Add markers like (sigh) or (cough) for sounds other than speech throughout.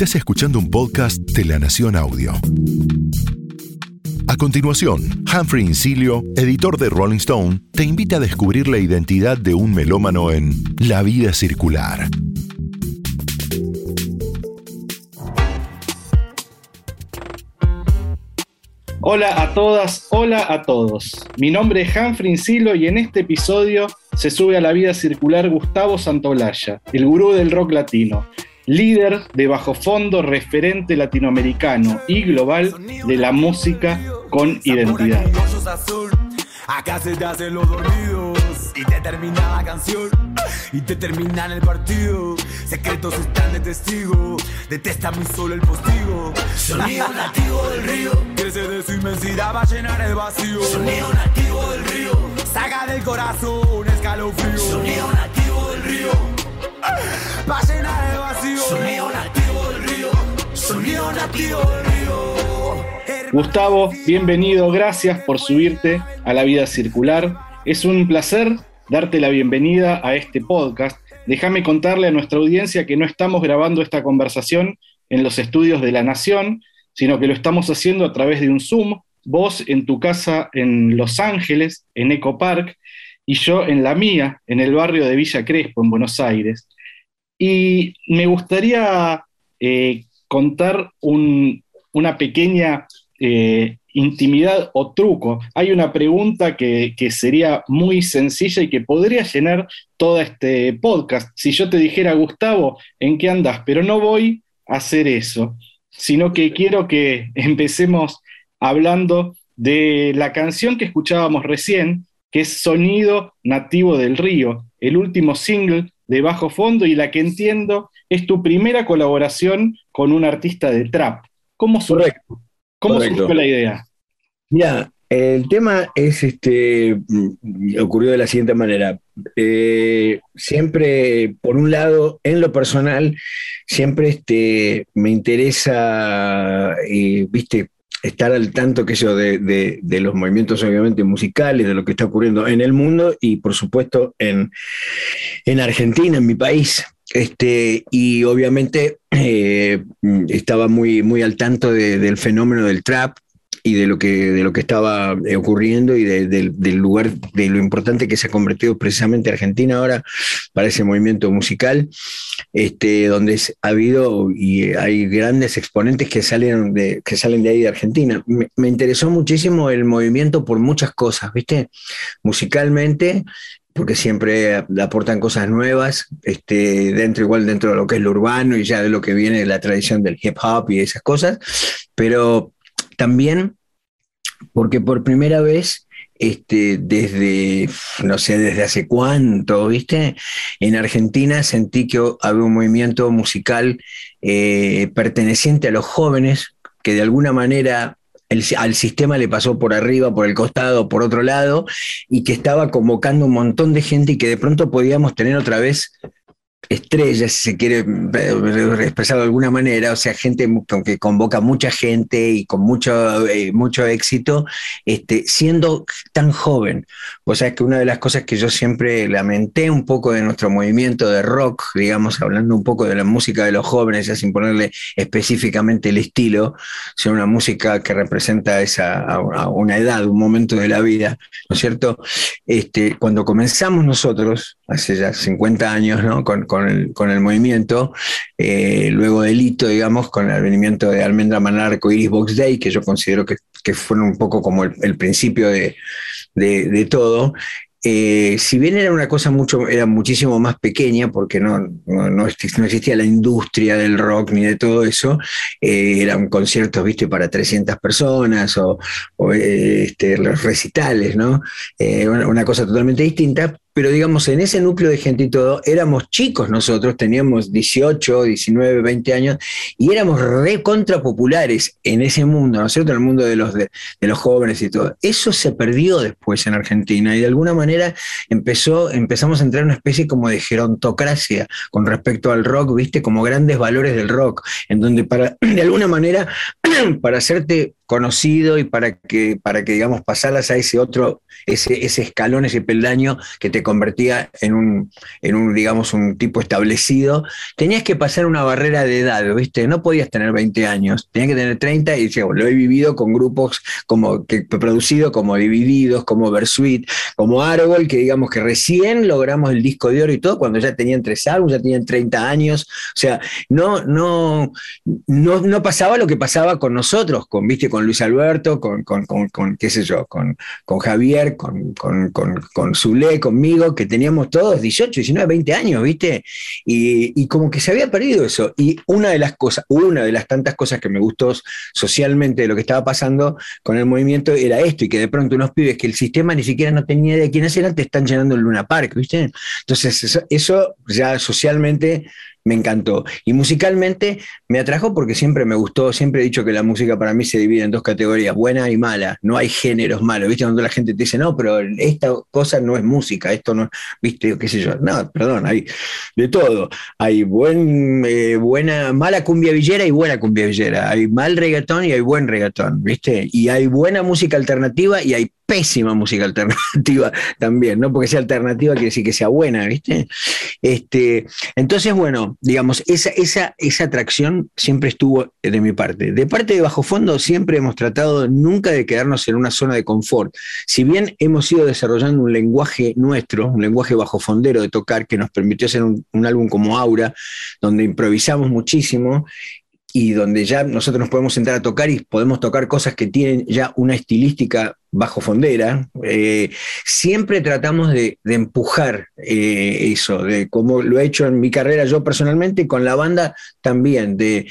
Estás escuchando un podcast de La Nación Audio. A continuación, Humphrey Incilio, editor de Rolling Stone, te invita a descubrir la identidad de un melómano en La vida circular. Hola a todas, hola a todos. Mi nombre es Humphrey Incilio y en este episodio se sube a la vida circular Gustavo Santolaya, el gurú del rock latino líder de bajo fondo, referente latinoamericano y global de la música con identidad. Acá se te hacen los dormidos y te termina la canción y te el partido. Secretos están de testigo, detesta solo el postigo. Sonido nativo del río, crece de su inmensidad va a llenar el vacío. Sonido nativo del río, saca del corazón un escalofrío. Sonido nativo del río, va a llenar el vacío. Sonido nativo del río, sonido nativo del río. Gustavo, bienvenido, gracias por subirte a la vida circular. Es un placer darte la bienvenida a este podcast. Déjame contarle a nuestra audiencia que no estamos grabando esta conversación en los estudios de La Nación, sino que lo estamos haciendo a través de un Zoom, vos en tu casa en Los Ángeles, en Eco Park, y yo en la mía, en el barrio de Villa Crespo, en Buenos Aires. Y me gustaría eh, contar una pequeña eh, intimidad o truco. Hay una pregunta que, sería muy sencilla y que podría llenar todo este podcast. Si yo te dijera, Gustavo, ¿en qué andas? Pero no voy a hacer eso, sino que quiero que empecemos hablando de la canción que escuchábamos recién, que es Sonido Nativo del Río, el último single de Bajo Fondo y la que entiendo es tu primera colaboración con un artista de trap. ¿Cómo surgió? ¿Cómo surgió la idea? Mira, el tema es este ocurrió de la siguiente manera. Eh, siempre, por un lado, en lo personal, siempre este, me interesa, eh, viste, estar al tanto que yo, de, los movimientos obviamente musicales, de lo que está ocurriendo en el mundo y por supuesto en, en Argentina, en mi país. Este, y obviamente eh, estaba muy, muy al tanto del fenómeno del trap y de lo que, de lo que estaba eh, ocurriendo y del lugar, de lo importante que se ha convertido precisamente Argentina ahora para ese movimiento musical, este, donde ha habido y hay grandes exponentes que salen de, que salen de ahí de Argentina. Me, me interesó muchísimo el movimiento por muchas cosas, ¿viste? Musicalmente, porque siempre aportan cosas nuevas, este, dentro igual dentro de lo que es lo urbano y ya de lo que viene de la tradición del hip hop y esas cosas, pero también porque por primera vez este, desde, no sé, desde hace cuánto, ¿viste? En Argentina sentí que había un movimiento musical eh, perteneciente a los jóvenes que de alguna manera al sistema le pasó por arriba, por el costado, por otro lado, y que estaba convocando un montón de gente y que de pronto podíamos tener otra vez estrellas, si se quiere eh, expresar de alguna manera, o sea, gente que convoca mucha gente y con mucho, eh, mucho éxito, este, siendo tan joven. O sea, es que una de las cosas que yo siempre lamenté un poco de nuestro movimiento de rock, digamos, hablando un poco de la música de los jóvenes, ya sin ponerle específicamente el estilo, sino una música que representa esa, una edad, un momento de la vida, ¿no es cierto? Este, cuando comenzamos nosotros, hace ya 50 años, ¿no? Con, el, movimiento, eh, luego del hito, digamos, con el advenimiento de Almendra Manarco Iris Box Day, que yo considero que, que fueron un poco como el, principio de, de, todo, eh, si bien era una cosa mucho, era muchísimo más pequeña, porque no, no, existía la industria del rock ni de todo eso, eh, eran conciertos, viste, para 300 personas o, este, los recitales, ¿no? una, cosa totalmente distinta, pero digamos, en ese núcleo de gente y todo, éramos chicos nosotros, teníamos 18, 19, 20 años, y éramos re populares en ese mundo, ¿no es cierto? En el mundo de los, de, los jóvenes y todo. Eso se perdió después en Argentina, y de alguna manera empezó, empezamos a entrar en una especie como de gerontocracia con respecto al rock, ¿viste? Como grandes valores del rock, en donde para, (clears throat) de alguna manera, (clears throat) para hacerte conocido y para que, para que digamos, pasaras a ese otro, ese, escalón, ese peldaño que te convertía en un, en un, digamos, un tipo establecido, tenías que pasar una barrera de edad, ¿viste? No podías tener 20 años, tenías que tener 30 y yo, lo he vivido con grupos como que producido como Divididos, como Versuit, como Árbol, que digamos que recién logramos el disco de oro y todo cuando ya tenían tres álbumes, ya tenían 30 años, o sea, no, no, no, no pasaba lo que pasaba con nosotros, con, ¿viste? Luis Alberto, con, con, con, qué sé yo, con, con Javier, con, con, con, Zulé, conmigo, que teníamos todos 18, 19, 20 años, ¿viste? Y, como que se había perdido eso. Y una de las cosas, una de las tantas cosas que me gustó socialmente de lo que estaba pasando con el movimiento era esto, y que de pronto unos pibes que el sistema ni siquiera no tenía de quiénes eran, te están llenando el Luna Park, ¿viste? Entonces, eso ya socialmente me encantó. Y musicalmente me atrajo porque siempre me gustó, siempre he dicho que la música para mí se divide en dos categorías, buena y mala. No hay géneros malos, ¿viste? Cuando la gente te dice, no, pero esta cosa no es música, esto no, ¿viste? ¿Qué sé yo? No, perdón, hay de todo. Hay buen, eh, buena, mala cumbia villera y buena cumbia villera. Hay mal reggaetón y hay buen reggaetón, ¿viste? Y hay buena música alternativa y hay pésima música alternativa (laughs) también, no porque sea alternativa quiere decir que sea buena, ¿viste? Este, entonces, bueno, digamos, esa, esa, esa atracción siempre estuvo de mi parte. De parte de Bajo Fondo siempre hemos tratado nunca de quedarnos en una zona de confort. Si bien hemos ido desarrollando un lenguaje nuestro, un lenguaje bajo fondero de tocar que nos permitió hacer un, un álbum como Aura, donde improvisamos muchísimo y donde ya nosotros nos podemos sentar a tocar y podemos tocar cosas que tienen ya una estilística bajo fondera, eh, siempre tratamos de, empujar eh, eso, de como lo he hecho en mi carrera yo personalmente, con la banda también, de,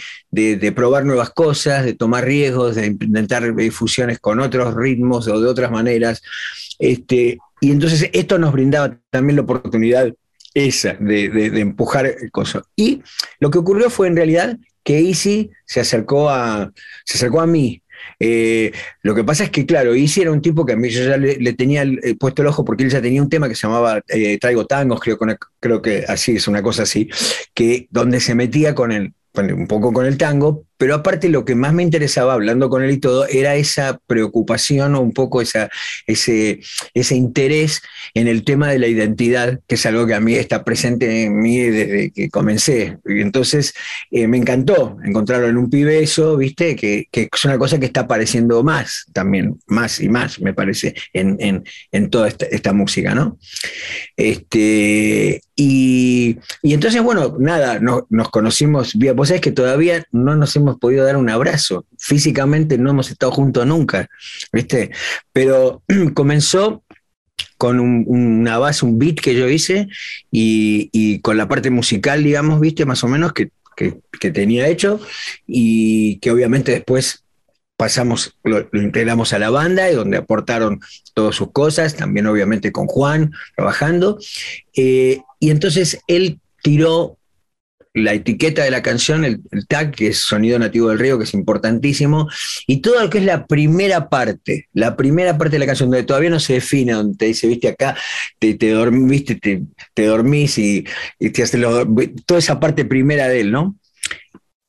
probar nuevas cosas, de tomar riesgos, de intentar fusiones con otros ritmos o de otras maneras. Este, y entonces esto nos brindaba también la oportunidad esa de, empujar cosas. Y lo que ocurrió fue en realidad que Easy se acercó a, se acercó a mí. Eh, lo que pasa es que, claro, Easy era un tipo que a mí yo ya le, tenía puesto el ojo porque él ya tenía un tema que se llamaba eh, Traigo Tangos, creo, creo que así es una cosa así, que donde se metía con el, un poco con el tango, pero aparte lo que más me interesaba hablando con él y todo era esa preocupación o un poco esa, ese, ese interés en el tema de la identidad, que es algo que a mí está presente en mí desde que comencé. Y entonces eh, me encantó encontrarlo en un pibe eso, ¿viste? Que, es una cosa que está apareciendo más también, más y más, me parece, en, toda esta, música, ¿no? Este, y, entonces, bueno, nada, nos conocimos, vos sabés que todavía no nos hemos podido dar un abrazo. Físicamente no hemos estado juntos nunca, ¿viste? Pero (clears throat) comenzó con una base, un beat que yo hice y, con la parte musical, digamos, viste, más o menos, que, tenía hecho y que obviamente después pasamos, lo, integramos a la banda y donde aportaron todas sus cosas, también obviamente con Juan trabajando. Eh, y entonces él tiró la etiqueta de la canción, el, tag, que es Sonido Nativo del Río, que es importantísimo, y todo lo que es la primera parte, la primera parte de la canción, donde todavía no se define, donde te dice, viste acá, te, te dormiste, te, dormís y, te hace toda esa parte primera de él, ¿no?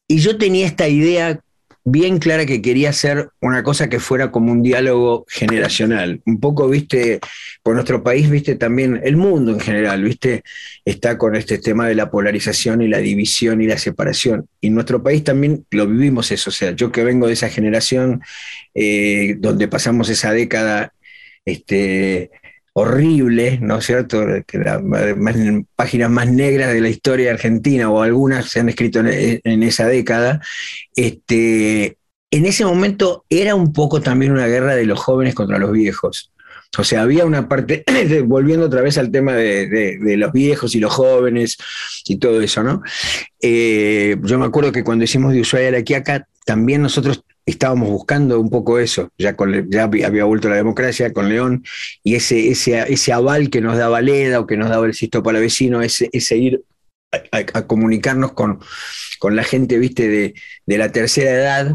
Y yo tenía esta idea bien clara que quería hacer una cosa que fuera como un diálogo generacional. Un poco, viste, por nuestro país, viste, también el mundo en general, viste, está con este tema de la polarización y la división y la separación. Y en nuestro país también lo vivimos eso. O sea, yo que vengo de esa generación eh, donde pasamos esa década este, horrible, ¿no es cierto? Que las páginas más negras de la historia argentina o algunas se han escrito en, esa década. Este, en ese momento era un poco también una guerra de los jóvenes contra los viejos. O sea, había una parte, (clears throat) volviendo otra vez al tema de, los viejos y los jóvenes y todo eso, ¿no? Eh, yo me acuerdo que cuando hicimos de Ushuaia a la Quiaca, también nosotros estábamos buscando un poco eso, ya, había vuelto la democracia con León, y ese, ese, ese aval que nos daba Leda o que nos daba el Sisto Palavecino, ese, ese ir a, comunicarnos con, con, la gente, viste, de, de, la tercera edad,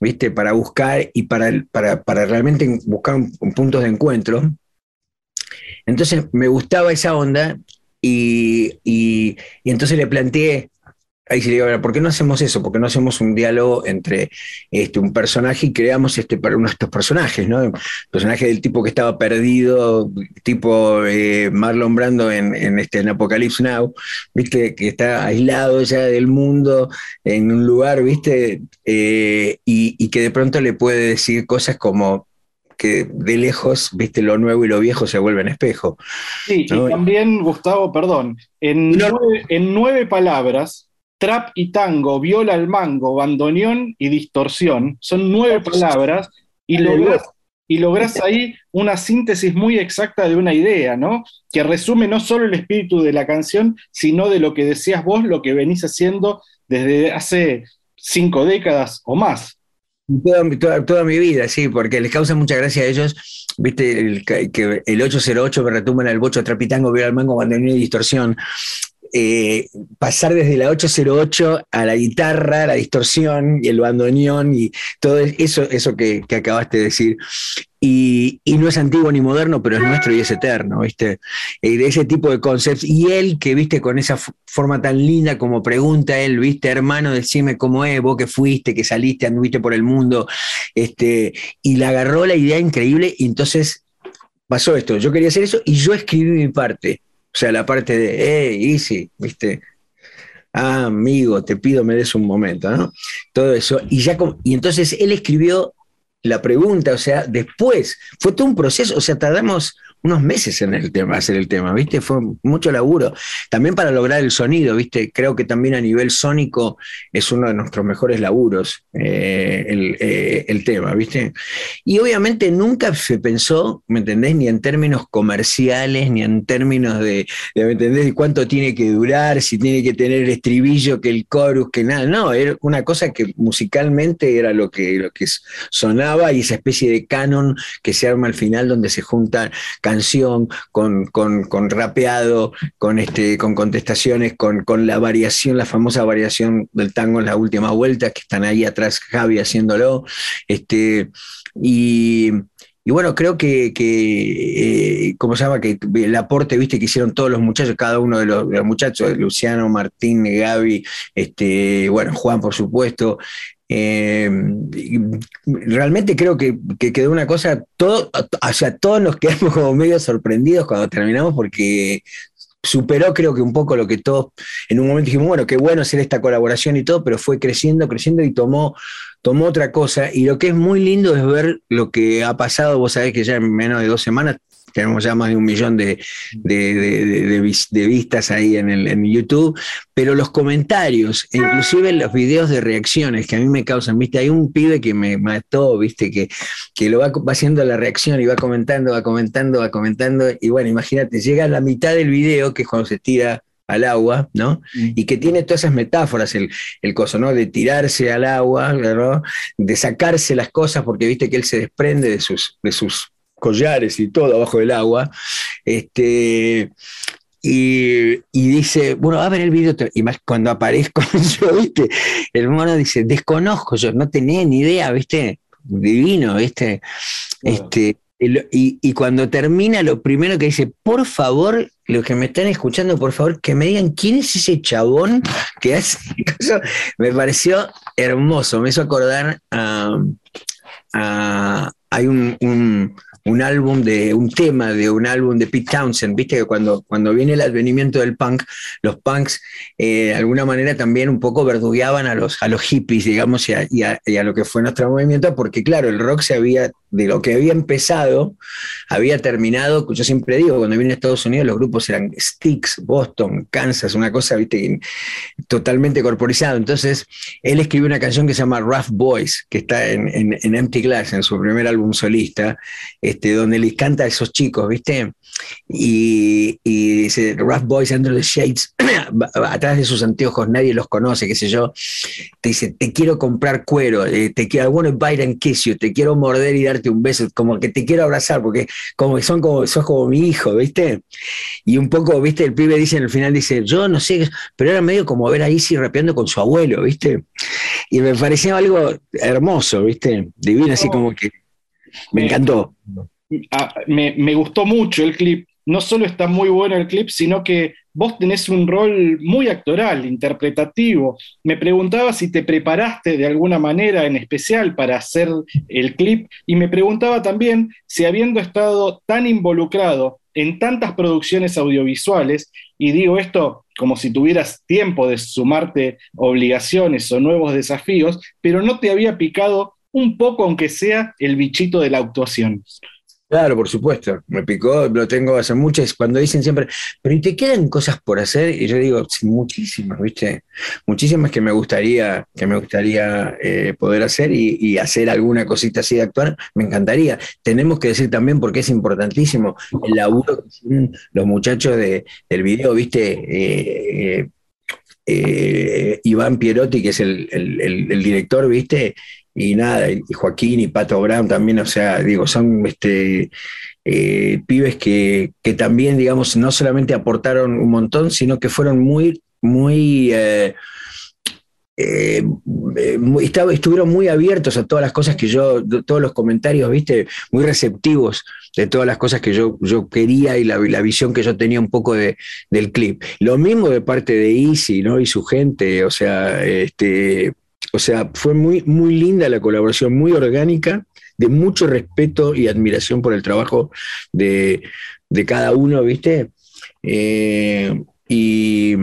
viste, para buscar y para, para, para realmente buscar un, puntos de encuentro. Entonces me gustaba esa onda y, y entonces le planteé ahí sí digo, ¿por qué no hacemos eso? ¿Por qué no hacemos un diálogo entre este, un personaje y creamos este, uno de estos personajes, ¿no? El personaje del tipo que estaba perdido, tipo eh, Marlon Brando en, en, este, en Apocalypse Now, ¿viste? Que está aislado ya del mundo, en un lugar, ¿viste? Eh, y, y que de pronto le puede decir cosas como, que de lejos, viste, lo nuevo y lo viejo se vuelven espejo. Sí, y también, Gustavo, perdón, en, nueve, en nueve palabras, trap y tango, viola al mango, bandoneón y distorsión, son nueve palabras y logras, y logras ahí una síntesis muy exacta de una idea, ¿no? Que resume no solo el espíritu de la canción, sino de lo que decías vos, lo que venís haciendo desde hace cinco décadas o más. Toda, mi vida, sí, porque les causa mucha gracia a ellos, viste, el, que el 808 me retumban el bocho trapitango, viola al mango, bandoneón y distorsión. Eh, pasar desde la 808 a la guitarra, la distorsión y el bandoneón y todo eso, eso que, acabaste de decir. Y, no es antiguo ni moderno, pero es nuestro y es eterno, ¿viste? Eh, de ese tipo de conceptos. Y él, que viste con esa forma tan linda como pregunta él, ¿viste? Hermano, decime cómo es, vos que fuiste, que saliste, anduviste por el mundo, este, y le agarró la idea increíble, y entonces pasó esto. Yo quería hacer eso y yo escribí mi parte. O sea, la parte de, hey, easy, ¿viste? Ah, amigo, te pido me des un momento, ¿no? Todo eso. Y, ya y entonces él escribió la pregunta, o sea, después, fue todo un proceso, o sea, tardamos unos meses en el tema, hacer el tema, ¿viste? Fue mucho laburo. También para lograr el sonido, ¿viste? Creo que también a nivel sónico es uno de nuestros mejores laburos eh, eh, el, tema, ¿viste? Y obviamente nunca se pensó, ¿me entendés? Ni en términos comerciales, ni en términos de, ¿me entendés? De cuánto tiene que durar, si tiene que tener el estribillo, que el chorus, que nada. No, era una cosa que musicalmente era lo que, lo que sonaba y esa especie de canon que se arma al final donde se juntan canción, con, con, rapeado, con, este, con contestaciones, con, con, la variación, la famosa variación del tango en la última vuelta, que están ahí atrás Javi haciéndolo. Este, y, bueno, creo que, que eh, ¿cómo se llama? Que el aporte, viste, que hicieron todos los muchachos, cada uno de los, muchachos, Luciano, Martín, Gaby, este, bueno, Juan, por supuesto, eh, realmente creo que, quedó una cosa, todo, o sea, todos nos quedamos como medio sorprendidos cuando terminamos porque superó creo que un poco lo que todos en un momento dijimos, bueno, qué bueno hacer esta colaboración y todo, pero fue creciendo, creciendo y tomó, tomó otra cosa. Y lo que es muy lindo es ver lo que ha pasado, vos sabés que ya en menos de dos semanas tenemos ya más de un millón de, de, vistas ahí en, el, en YouTube, pero los comentarios, inclusive los videos de reacciones que a mí me causan, viste, hay un pibe que me mató, viste, que, que lo va, haciendo la reacción y va comentando, va comentando, va comentando, y bueno, imagínate, llega a la mitad del video, que es cuando se tira al agua, ¿no? Mm. Y que tiene todas esas metáforas, el, el coso, ¿no? De tirarse al agua, ¿no? De sacarse las cosas, porque viste que él se desprende de sus, de sus collares y todo abajo del agua. Este, y, dice, bueno, a ver el video, y más cuando aparezco (laughs) yo, ¿viste? El mono dice, desconozco, yo no tenía ni idea, ¿viste? Divino, ¿viste? Este, y, cuando termina, lo primero que dice, por favor, los que me están escuchando, por favor, que me digan quién es ese chabón que hace (laughs) eso. Me pareció hermoso, me hizo acordar a. hay un, un álbum de, un tema de un álbum de Pete Townsend, viste que cuando, cuando viene el advenimiento del punk, los punks eh, de alguna manera también un poco verdugueaban a los, a los hippies, digamos, y a, y a lo que fue nuestro movimiento, porque claro, el rock se había de lo que había empezado, había terminado, yo siempre digo, cuando vine a Estados Unidos los grupos eran Sticks, Boston, Kansas, una cosa, viste, totalmente corporizado. Entonces, él escribió una canción que se llama Rough Boys, que está en, Empty Glass, en su primer álbum solista, donde les canta a esos chicos, viste, y, dice, Rough Boys Under the Shades, (clears throat) atrás de sus anteojos nadie los conoce, qué sé yo, te dice, te quiero comprar cuero, eh, te quiero, I want to bite and kiss you, te quiero morder y darte un beso, como que te quiero abrazar, porque como son como, sos como mi hijo, ¿viste? Y un poco, ¿viste? El pibe dice en el final, dice, yo no sé, pero era medio como ver a Izzy rapeando con su abuelo, ¿viste? Y me parecía algo hermoso, ¿viste? Divino, así como que me encantó. Ah, me, gustó mucho el clip no solo está muy bueno el clip, sino que vos tenés un rol muy actoral, interpretativo. Me preguntaba si te preparaste de alguna manera en especial para hacer el clip y me preguntaba también si habiendo estado tan involucrado en tantas producciones audiovisuales, y digo esto como si tuvieras tiempo de sumarte obligaciones o nuevos desafíos, pero no te había picado un poco, aunque sea, el bichito de la actuación. Claro, por supuesto, me picó, lo tengo hace muchas, cuando dicen siempre, pero ¿y te quedan cosas por hacer? Y yo digo, muchísimas, ¿viste? Muchísimas que me gustaría, que me gustaría eh, poder hacer y, hacer alguna cosita así de actuar, me encantaría. Tenemos que decir también, porque es importantísimo, el laburo que hicieron los muchachos de, del video, ¿viste? Eh, eh, Iván Pierotti, que es el, el director, ¿viste? Y nada, y Joaquín y Pato Brown también, o sea, digo, son este, eh, pibes que, también, digamos, no solamente aportaron un montón, sino que fueron muy, muy, eh, eh, estuvieron muy abiertos a todas las cosas que yo, todos los comentarios, viste, muy receptivos de todas las cosas que yo, yo quería y la, la visión que yo tenía un poco de, del clip. Lo mismo de parte de Easy, ¿no? Y su gente, o sea, este o sea, fue muy, muy linda la colaboración, muy orgánica, de mucho respeto y admiración por el trabajo de, cada uno, ¿viste? Eh, y,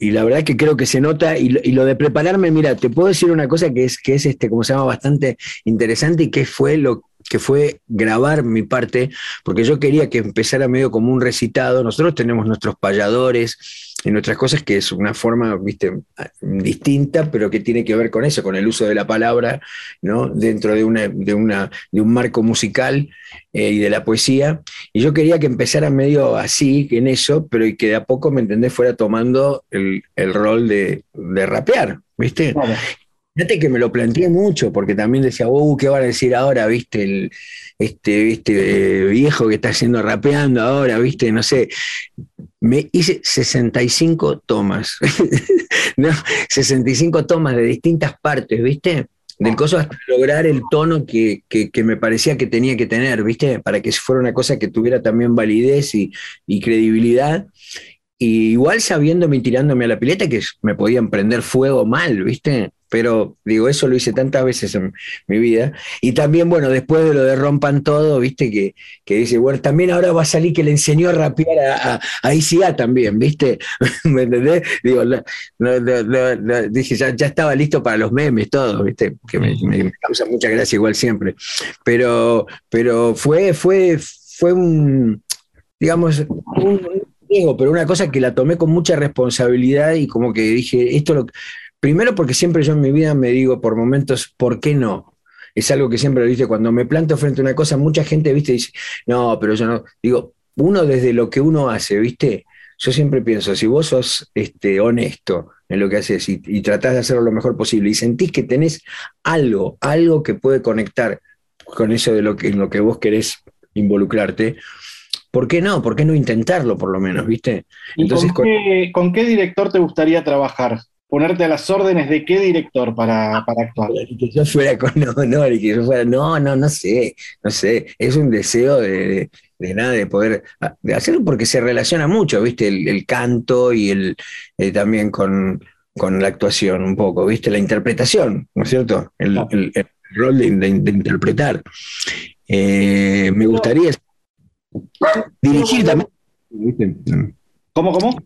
la verdad que creo que se nota, y, lo de prepararme, mira, te puedo decir una cosa que es, que es este, como se llama, bastante interesante y que fue lo que fue grabar mi parte, porque yo quería que empezara medio como un recitado. Nosotros tenemos nuestros payadores, en nuestras cosas, que es una forma, viste, distinta, pero que tiene que ver con eso, con el uso de la palabra, ¿no? Dentro de, una, de, una, de un marco musical eh, y de la poesía. Y yo quería que empezara medio así, en eso, pero y que de a poco, ¿me entendés?, fuera tomando el, rol de, rapear, ¿viste? Fíjate que me lo planteé mucho, porque también decía, uh, ¿qué van a decir ahora, viste? El, este, este viejo que está haciendo rapeando ahora, viste, no sé, me hice 65 tomas, (laughs) ¿no? 65 tomas de distintas partes, viste, del coso hasta lograr el tono que, me parecía que tenía que tener, viste, para que fuera una cosa que tuviera también validez y, y credibilidad. Y igual sabiéndome y tirándome a la pileta que me podían prender fuego mal, ¿viste? Pero digo, eso lo hice tantas veces en mi vida. Y también, bueno, después de lo de Rompan Todo, ¿viste? Que, que dice, bueno, también ahora va a salir que le enseñó a rapear a, a, ICA también, ¿viste? (laughs) ¿Me entendés? Digo, dije, ya, ya, estaba listo para los memes, todo, ¿viste? Que me, me, causa mucha gracia igual siempre. Pero, pero fue, fue, fue un, digamos, un, pero una cosa que la tomé con mucha responsabilidad y como que dije, esto lo... Primero porque siempre yo en mi vida me digo por momentos, ¿por qué no? Es algo que siempre lo dije, cuando me planto frente a una cosa, mucha gente, viste, dice, no, pero yo no. Digo, uno desde lo que uno hace, viste, yo siempre pienso, si vos sos este, honesto en lo que haces y, y tratás de hacerlo lo mejor posible y sentís que tenés algo, algo que puede conectar con eso de lo que, en lo que vos querés involucrarte, ¿por qué no? ¿Por qué no intentarlo por lo menos, viste? Entonces, con, qué, director te gustaría trabajar? Ponerte a las órdenes de qué director para, actuar. Que yo fuera con (laughs) honor y que yo fuera, no, no, no sé, no sé, es un deseo de, nada, de poder hacerlo porque se relaciona mucho, viste, el, canto y el eh, también con, la actuación un poco, viste, la interpretación, ¿no es cierto? El, rol de, interpretar. Eh, me gustaría Dirigir también. ¿Cómo, cómo?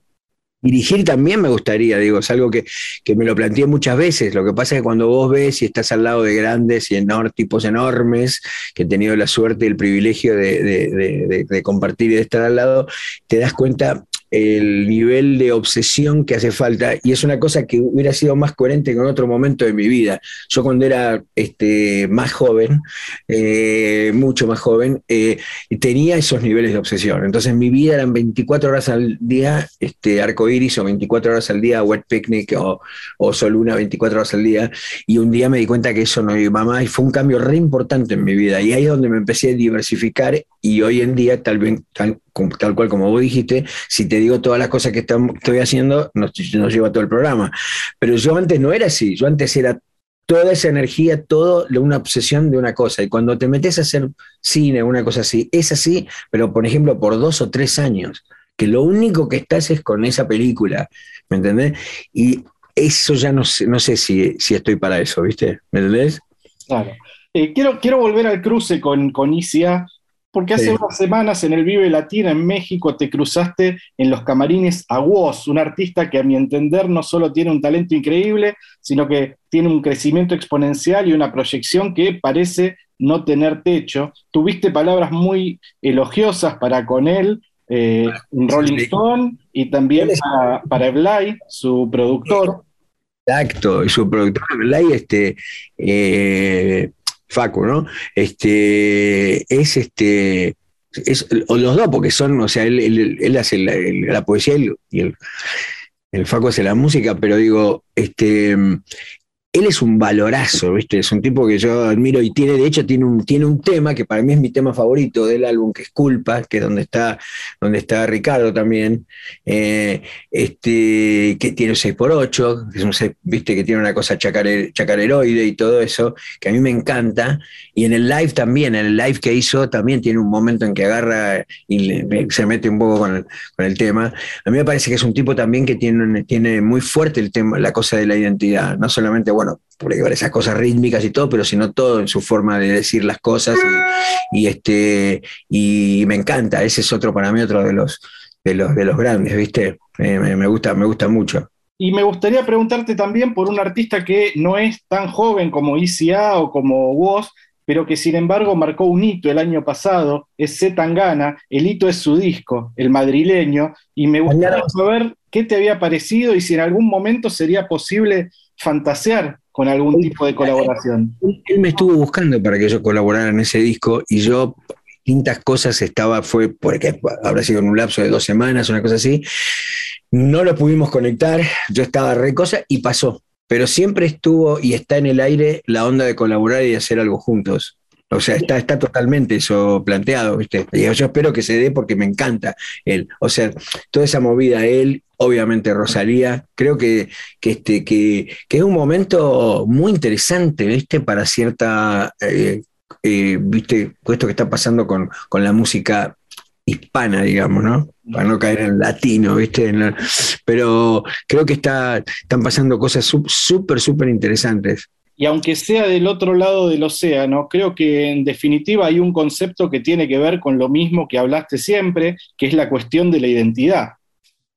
Dirigir también me gustaría, digo, es algo que, me lo planteé muchas veces. Lo que pasa es que cuando vos ves y estás al lado de grandes y tipos enormes, que he tenido la suerte y el privilegio de, de compartir y de estar al lado, te das cuenta el nivel de obsesión que hace falta y es una cosa que hubiera sido más coherente con otro momento de mi vida. Yo cuando era este, más joven, eh, mucho más joven, eh, tenía esos niveles de obsesión. Entonces mi vida eran 24 horas al día este, iris o 24 horas al día wet picnic o, o soluna 24 horas al día y un día me di cuenta que eso no iba más y fue un cambio re importante en mi vida y ahí es donde me empecé a diversificar y hoy en día tal vez tal cual como vos dijiste, si te digo todas las cosas que estoy haciendo, nos, nos lleva todo el programa. Pero yo antes no era así, yo antes era toda esa energía, todo una obsesión de una cosa. Y cuando te metes a hacer cine, una cosa así, es así, pero por ejemplo por dos o tres años, que lo único que estás es con esa película, ¿me entendés? Y eso ya no sé, no sé si, si estoy para eso, ¿viste? ¿Me entendés? Claro. Eh, quiero, quiero volver al cruce con, con ICA, porque hace unas semanas en el Vive Latina en México te cruzaste en los camarines a Woz, un artista que a mi entender no solo tiene un talento increíble, sino que tiene un crecimiento exponencial y una proyección que parece no tener techo. Tuviste palabras muy elogiosas para con él, eh, Rolling Stone y también para, para Blay, su productor. Exacto, y su productor Blay, este, eh, Facu, ¿no? Este, es este, es, los dos, porque son, o sea, él, hace la, poesía y el, el Facu hace la música, pero digo, este, él es un valorazo, ¿viste? Es un tipo que yo admiro y tiene, de hecho, tiene un, tiene un tema que para mí es mi tema favorito del álbum, que es Culpa, que es donde está, donde está Ricardo también, eh, este, que tiene un 6x8, que es un, viste, que tiene una cosa chacareroide y todo eso, que a mí me encanta. Y en el live también, en el live que hizo, también tiene un momento en que agarra y se mete un poco con el, tema. A mí me parece que es un tipo también que tiene, tiene muy fuerte el tema, la cosa de la identidad, no solamente, bueno, bueno, por esas cosas rítmicas y todo, pero sino todo en su forma de decir las cosas y, este y me encanta, ese es otro para mí otro de los de los de los grandes, ¿viste? me, gusta me gusta mucho. Y me gustaría preguntarte también por un artista que no es tan joven como ICA o como vos, pero que sin embargo marcó un hito el año pasado, es Z Tangana, el hito es su disco, el madrileño, y me gustaría saber qué te había parecido y si en algún momento sería posible fantasear con algún tipo de colaboración. Él me estuvo buscando para que yo colaborara en ese disco y yo distintas cosas estaba, fue porque habrá sido en un lapso de dos semanas, una cosa así. No lo pudimos conectar, yo estaba re cosa y pasó. Pero siempre estuvo y está en el aire la onda de colaborar y hacer algo juntos. O sea, está, está totalmente eso planteado, ¿viste? yo espero que se dé porque me encanta él. O sea, toda esa movida, él, obviamente Rosalía, creo que, que, este, que, es un momento muy interesante, ¿viste? Para cierta, eh, eh, ¿viste? Esto que está pasando con, con la música hispana, digamos, ¿no? Para no caer en latino, ¿viste? pero creo que está, están pasando cosas súper, súper interesantes y aunque sea del otro lado del océano, creo que en definitiva hay un concepto que tiene que ver con lo mismo que hablaste siempre, que es la cuestión de la identidad.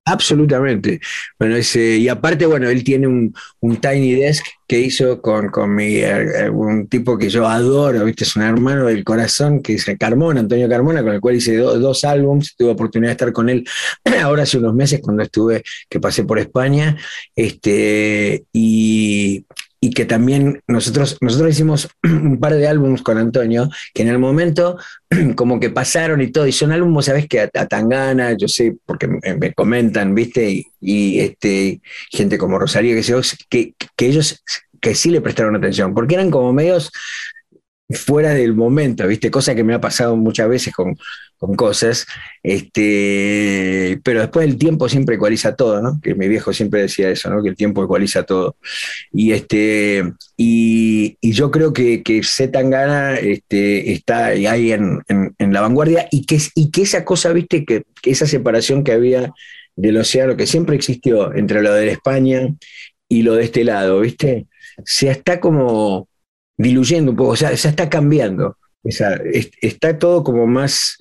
Absolutamente. Bueno, ese, y aparte, bueno, él tiene un, Tiny Desk que hizo con, con mi, eh, eh, un tipo que yo adoro, ¿viste? Es un hermano del corazón, que es Carmona, Antonio Carmona, con el cual hice dos álbums, tuve oportunidad de estar con él (clears throat) ahora hace unos meses cuando estuve, que pasé por España, este, y, y que también nosotros, nosotros hicimos (clears throat) un par de álbumes con Antonio, que en el momento (clears throat) como que pasaron y todo, y son álbumes, sabes que a, Tangana, yo sé, porque me, comentan, viste, y, este, gente como Rosario, que, que ellos que sí le prestaron atención, porque eran como medios fuera del momento, ¿viste? Cosa que me ha pasado muchas veces con, cosas, este, pero después el tiempo siempre ecualiza todo, ¿no? Que mi viejo siempre decía eso, ¿no? Que el tiempo ecualiza todo. Y, este, y, yo creo que, que Tangana este, está ahí en, la vanguardia y que, y que esa cosa, ¿viste? Que esa separación que había del océano, que siempre existió entre lo de España y lo de este lado, ¿viste? Se está como diluyendo un poco, o sea, ya está cambiando. O sea, está todo como más,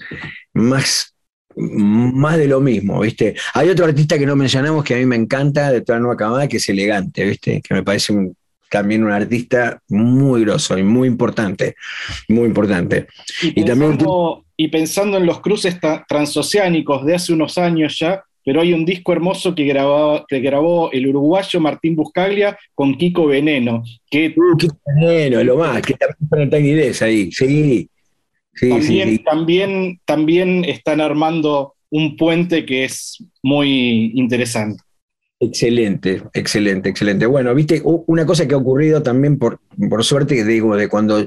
más, más de lo mismo, ¿viste? Hay otro artista que no mencionamos que a mí me encanta de toda la nueva camada, que es Elegante, ¿viste? Que me parece también un artista muy grosso y muy importante, muy importante. Y, también, y pensando en los cruces transoceánicos de hace unos años ya, pero hay un disco hermoso que grabó, que grabó el uruguayo Martín Buscaglia con Kiko Veneno. Que, uh, Kiko Veneno, lo más, que también ideas ahí, sí. Sí, también, sí, También, también están armando un puente que es muy interesante. Excelente, excelente, excelente. Bueno, viste, una cosa que ha ocurrido también por, por suerte, digo, de cuando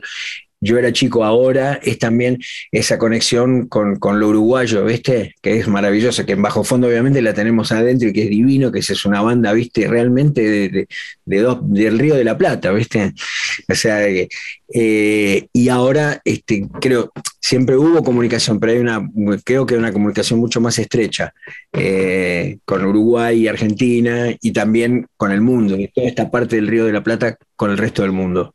yo era chico ahora, es también esa conexión con, con, lo uruguayo, ¿viste? Que es maravillosa, que en Bajo Fondo obviamente la tenemos adentro y que es divino, que es una banda, ¿viste? Realmente de, del Río de la Plata, ¿viste? O sea, eh, y ahora este, creo, siempre hubo comunicación, pero hay una, creo que una comunicación mucho más estrecha eh, con Uruguay y Argentina y también con el mundo, y toda esta parte del Río de la Plata con el resto del mundo.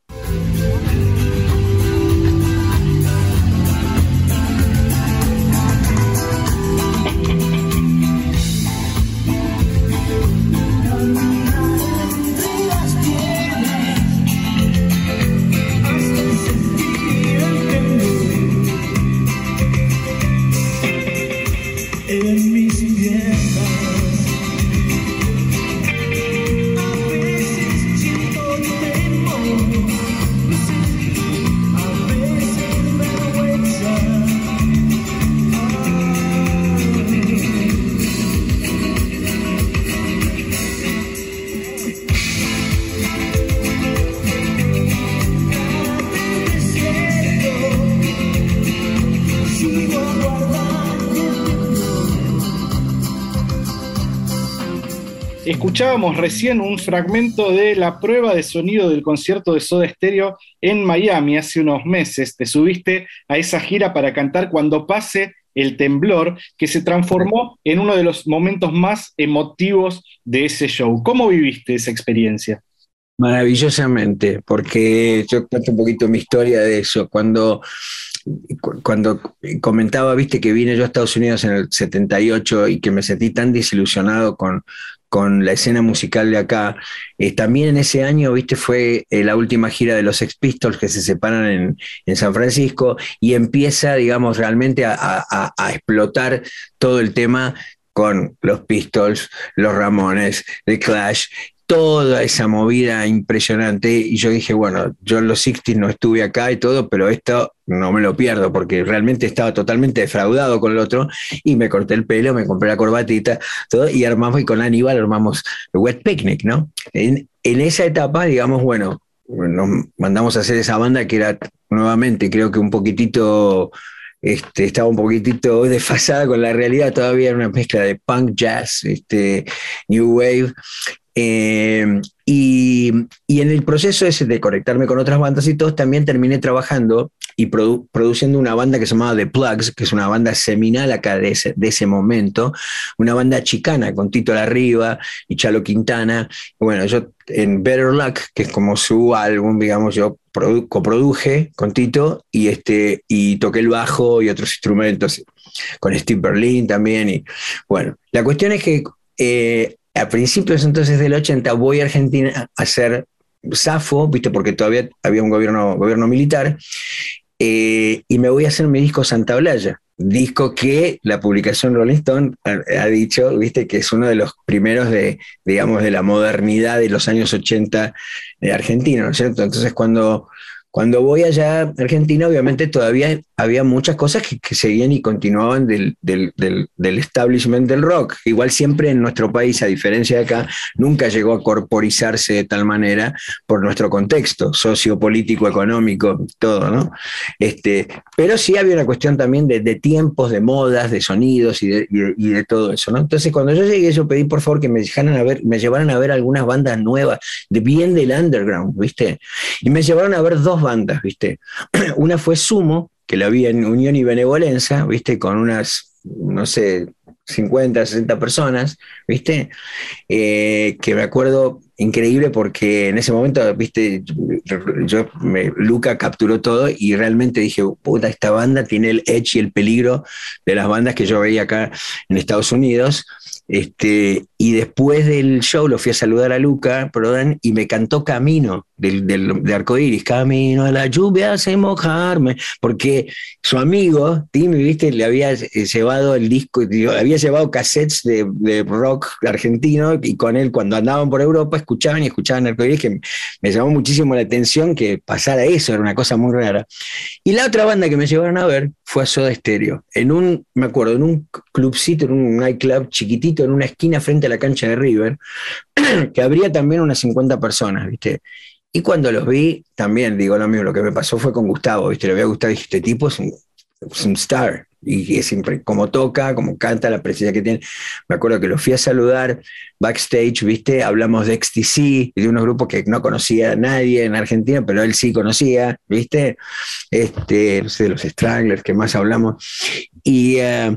Escuchábamos recién un fragmento de la prueba de sonido del concierto de Soda Stereo en Miami hace unos meses. Te subiste a esa gira para cantar cuando pase el temblor, que se transformó en uno de los momentos más emotivos de ese show. ¿Cómo viviste esa experiencia? Maravillosamente, porque yo cuento un poquito mi historia de eso. Cuando cuando comentaba, viste, que vine yo a Estados Unidos en el 78 y que me sentí tan desilusionado con, con la escena musical de acá. Eh, también en ese año, viste, fue eh, la última gira de los Sex Pistols que se separan en, San Francisco y empieza, digamos, realmente a, explotar todo el tema con los Pistols, los Ramones, The Clash, toda esa movida impresionante. Y yo dije, bueno, yo en los 60 no estuve acá y todo, pero esto no me lo pierdo porque realmente estaba totalmente defraudado con el otro y me corté el pelo, me compré la corbatita, todo, y armamos, y con Aníbal armamos el Wet Picnic, ¿no? En, esa etapa, digamos, bueno, nos mandamos a hacer esa banda que era nuevamente, creo que un poquitito este, estaba un poquitito (laughs) desfasada con la realidad, todavía era una mezcla de punk, jazz, este, new wave, eh, y, en el proceso ese de conectarme con otras bandas y todos, también terminé trabajando y produciendo una banda que se llamaba The Plugs, que es una banda seminal acá de ese, de ese momento, una banda chicana con Tito Larriba y Chalo Quintana. Bueno, yo en Better Luck, que es como su álbum, digamos, yo coproduje con Tito y, este, y toqué el bajo y otros instrumentos, con Steve Berlin también. Y bueno, la cuestión es que eh, a principios entonces del 80 voy a Argentina a hacer Safo, ¿viste? porque todavía había un gobierno, gobierno militar, eh, y me voy a hacer mi disco Santa Blaya, disco que la publicación Rolling Stone ha, dicho, viste, que es uno de los primeros de, digamos, de la modernidad de los años 80 de Argentina, ¿no es cierto? Entonces cuando cuando voy allá a Argentina, obviamente todavía había muchas cosas que, seguían y continuaban del, establishment del rock. Igual siempre en nuestro país, a diferencia de acá, nunca llegó a corporizarse de tal manera por nuestro contexto sociopolítico, económico, todo, ¿no? Este, pero sí había una cuestión también de, tiempos, de modas, de sonidos y de, todo eso, ¿no? Entonces, cuando yo llegué, yo pedí por favor que me dejaran a ver, me llevaran a ver algunas bandas nuevas, de bien del underground, ¿viste? Y me llevaron a ver dos bandas, ¿viste? (clears throat) Una fue Sumo, que la vi en Unión y Benevolencia, ¿viste? Con unas, no sé, 50, 60 personas, ¿viste? Eh, que me acuerdo increíble porque en ese momento, ¿viste? Yo, Luca capturó todo y realmente dije, puta, esta banda tiene el edge y el peligro de las bandas que yo veía acá en Estados Unidos. Este, y después del show lo fui a saludar a Luca Prodan y me cantó Camino del, del, de Arcoiris, Camino a la lluvia hace mojarme, porque su amigo, Timmy, viste, le había eh, llevado el disco, había llevado cassettes de, de, rock argentino y con él cuando andaban por Europa escuchaban y escuchaban Arcoiris, que me llamó muchísimo la atención que pasara eso, era una cosa muy rara. Y la otra banda que me llevaron a ver fue a Soda Stereo, en un, me acuerdo, en un clubcito, en un nightclub chiquitito, en una esquina frente a la cancha de River, (clears throat) que habría también unas 50 personas, ¿viste? Y cuando los vi, también digo lo mismo, lo que me pasó fue con Gustavo, ¿viste? Le había gustado, dije, este tipo es un, es un star, y es siempre como toca, como canta, la presencia que tiene. Me acuerdo que lo fui a saludar backstage, ¿viste? Hablamos de XTC, de unos grupos que no conocía a nadie en Argentina, pero él sí conocía, ¿viste? Este, no sé, los Stranglers, que más hablamos. Y, eh,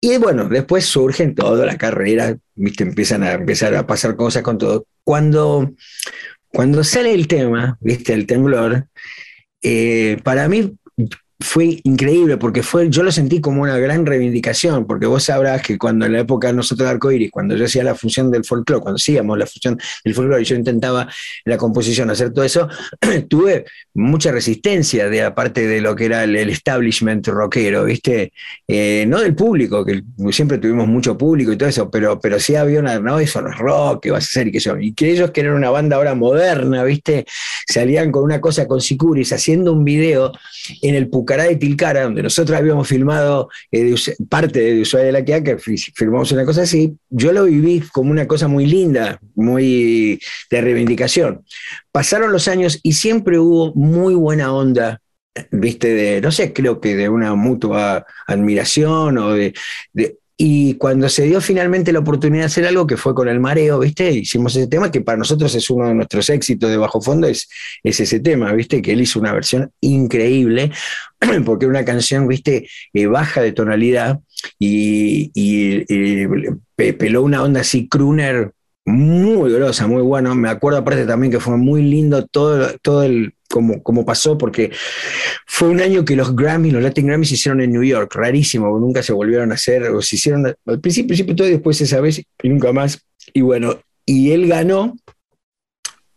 y bueno, después surgen toda la carrera, ¿viste? Empiezan a empezar a pasar cosas con todo. Cuando, cuando sale el tema, ¿viste? El temblor, eh, para mí fue increíble porque fue, yo lo sentí como una gran reivindicación, porque vos sabrás que cuando en la época de nosotros de Arcoiris, cuando yo hacía la función del folclore, cuando hacíamos la función del folclore y yo intentaba la composición hacer todo eso, (clears throat) tuve mucha resistencia de aparte de lo que era el, establishment rockero, ¿viste? Eh, no del público, que siempre tuvimos mucho público y todo eso, pero, pero sí había una, no, eso no es rock, que vas a hacer y que yo, y que ellos que eran una banda ahora moderna, ¿viste? Salían con una cosa con Sicuris haciendo un video en el Puc de Tilcara, donde nosotros habíamos filmado eh, parte de Ushuaia de la que filmamos una cosa así, yo lo viví como una cosa muy linda, muy de reivindicación. Pasaron los años y siempre hubo muy buena onda viste, de, no sé, creo que de una mutua admiración o de, y cuando se dio finalmente la oportunidad de hacer algo, que fue con el mareo, ¿viste? Hicimos ese tema, que para nosotros es uno de nuestros éxitos de Bajo Fondo, es, es ese tema, ¿viste? Que él hizo una versión increíble, (clears throat) porque una canción, ¿viste? Eh, baja de tonalidad y, peló una onda así, crooner, muy grosa, muy bueno. Me acuerdo aparte también que fue muy lindo todo, todo el como, como pasó, porque fue un año que los Grammys, los Latin Grammys se hicieron en New York, rarísimo, nunca se volvieron a hacer, o se hicieron al principio, principio todo y después esa vez y nunca más. Y bueno, y él ganó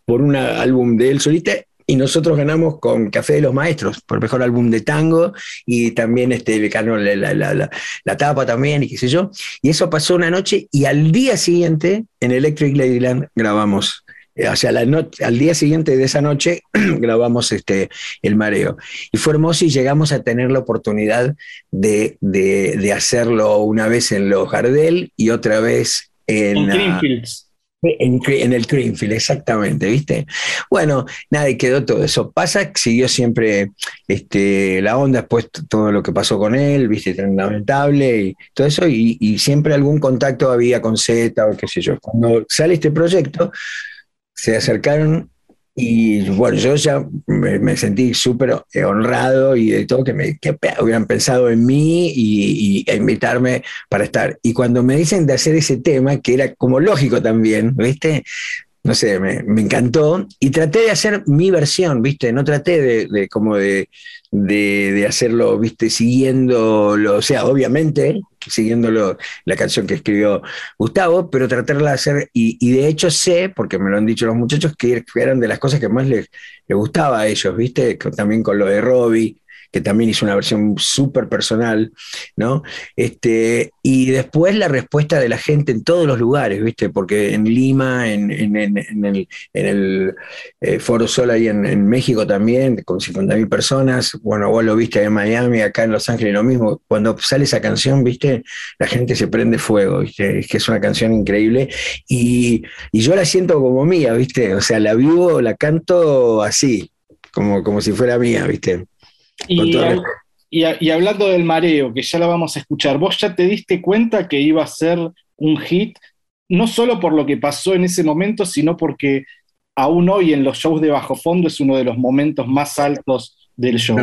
por un álbum de él solita y nosotros ganamos con Café de los Maestros, por mejor álbum de tango, y también este, ganó la, la, la, la, tapa también, y qué sé yo. Y eso pasó una noche, y al día siguiente, en Electric Ladyland, grabamos eh, o sea, al día siguiente de esa noche (clears throat) grabamos este, El Mareo. Y fue hermoso y llegamos a tener la oportunidad de, de, hacerlo una vez en Los Gardel y otra vez en... En Greenfields. En, el Greenfield, exactamente, ¿viste? Bueno, nada, y quedó todo eso. Pasa, siguió siempre este, la onda, después todo lo que pasó con él, ¿viste? Tan lamentable y todo eso, y, y siempre algún contacto había con Z o qué sé yo. Cuando sale este proyecto, se acercaron y bueno, yo ya me, sentí súper honrado y de todo que, me, hubieran pensado en mí y, e invitarme para estar. Y cuando me dicen de hacer ese tema, que era como lógico también, ¿viste? No sé, me, encantó. Y traté de hacer mi versión, ¿viste? No traté de, como de, de, hacerlo, viste, siguiendo, o sea, obviamente, siguiendo la canción que escribió Gustavo, pero tratarla de hacer, y, de hecho sé, porque me lo han dicho los muchachos, que eran de las cosas que más les, les gustaba a ellos, viste, también con lo de Robbie, que también hizo una versión súper personal, ¿no? Este, y después la respuesta de la gente en todos los lugares, ¿viste? Porque en Lima, en, el, eh, Foro Sol ahí en, México también, con 50.000 personas, bueno, vos lo viste en Miami, acá en Los Ángeles lo mismo, cuando sale esa canción, ¿viste? La gente se prende fuego, ¿viste? Es que es una canción increíble y, y yo la siento como mía, ¿viste? O sea, la vivo, la canto así, como, como si fuera mía, ¿viste? Y, hablando del mareo, que ya lo vamos a escuchar, ¿vos ya te diste cuenta que iba a ser un hit, no solo por lo que pasó en ese momento, sino porque aún hoy en los shows de bajo fondo es uno de los momentos más altos del show?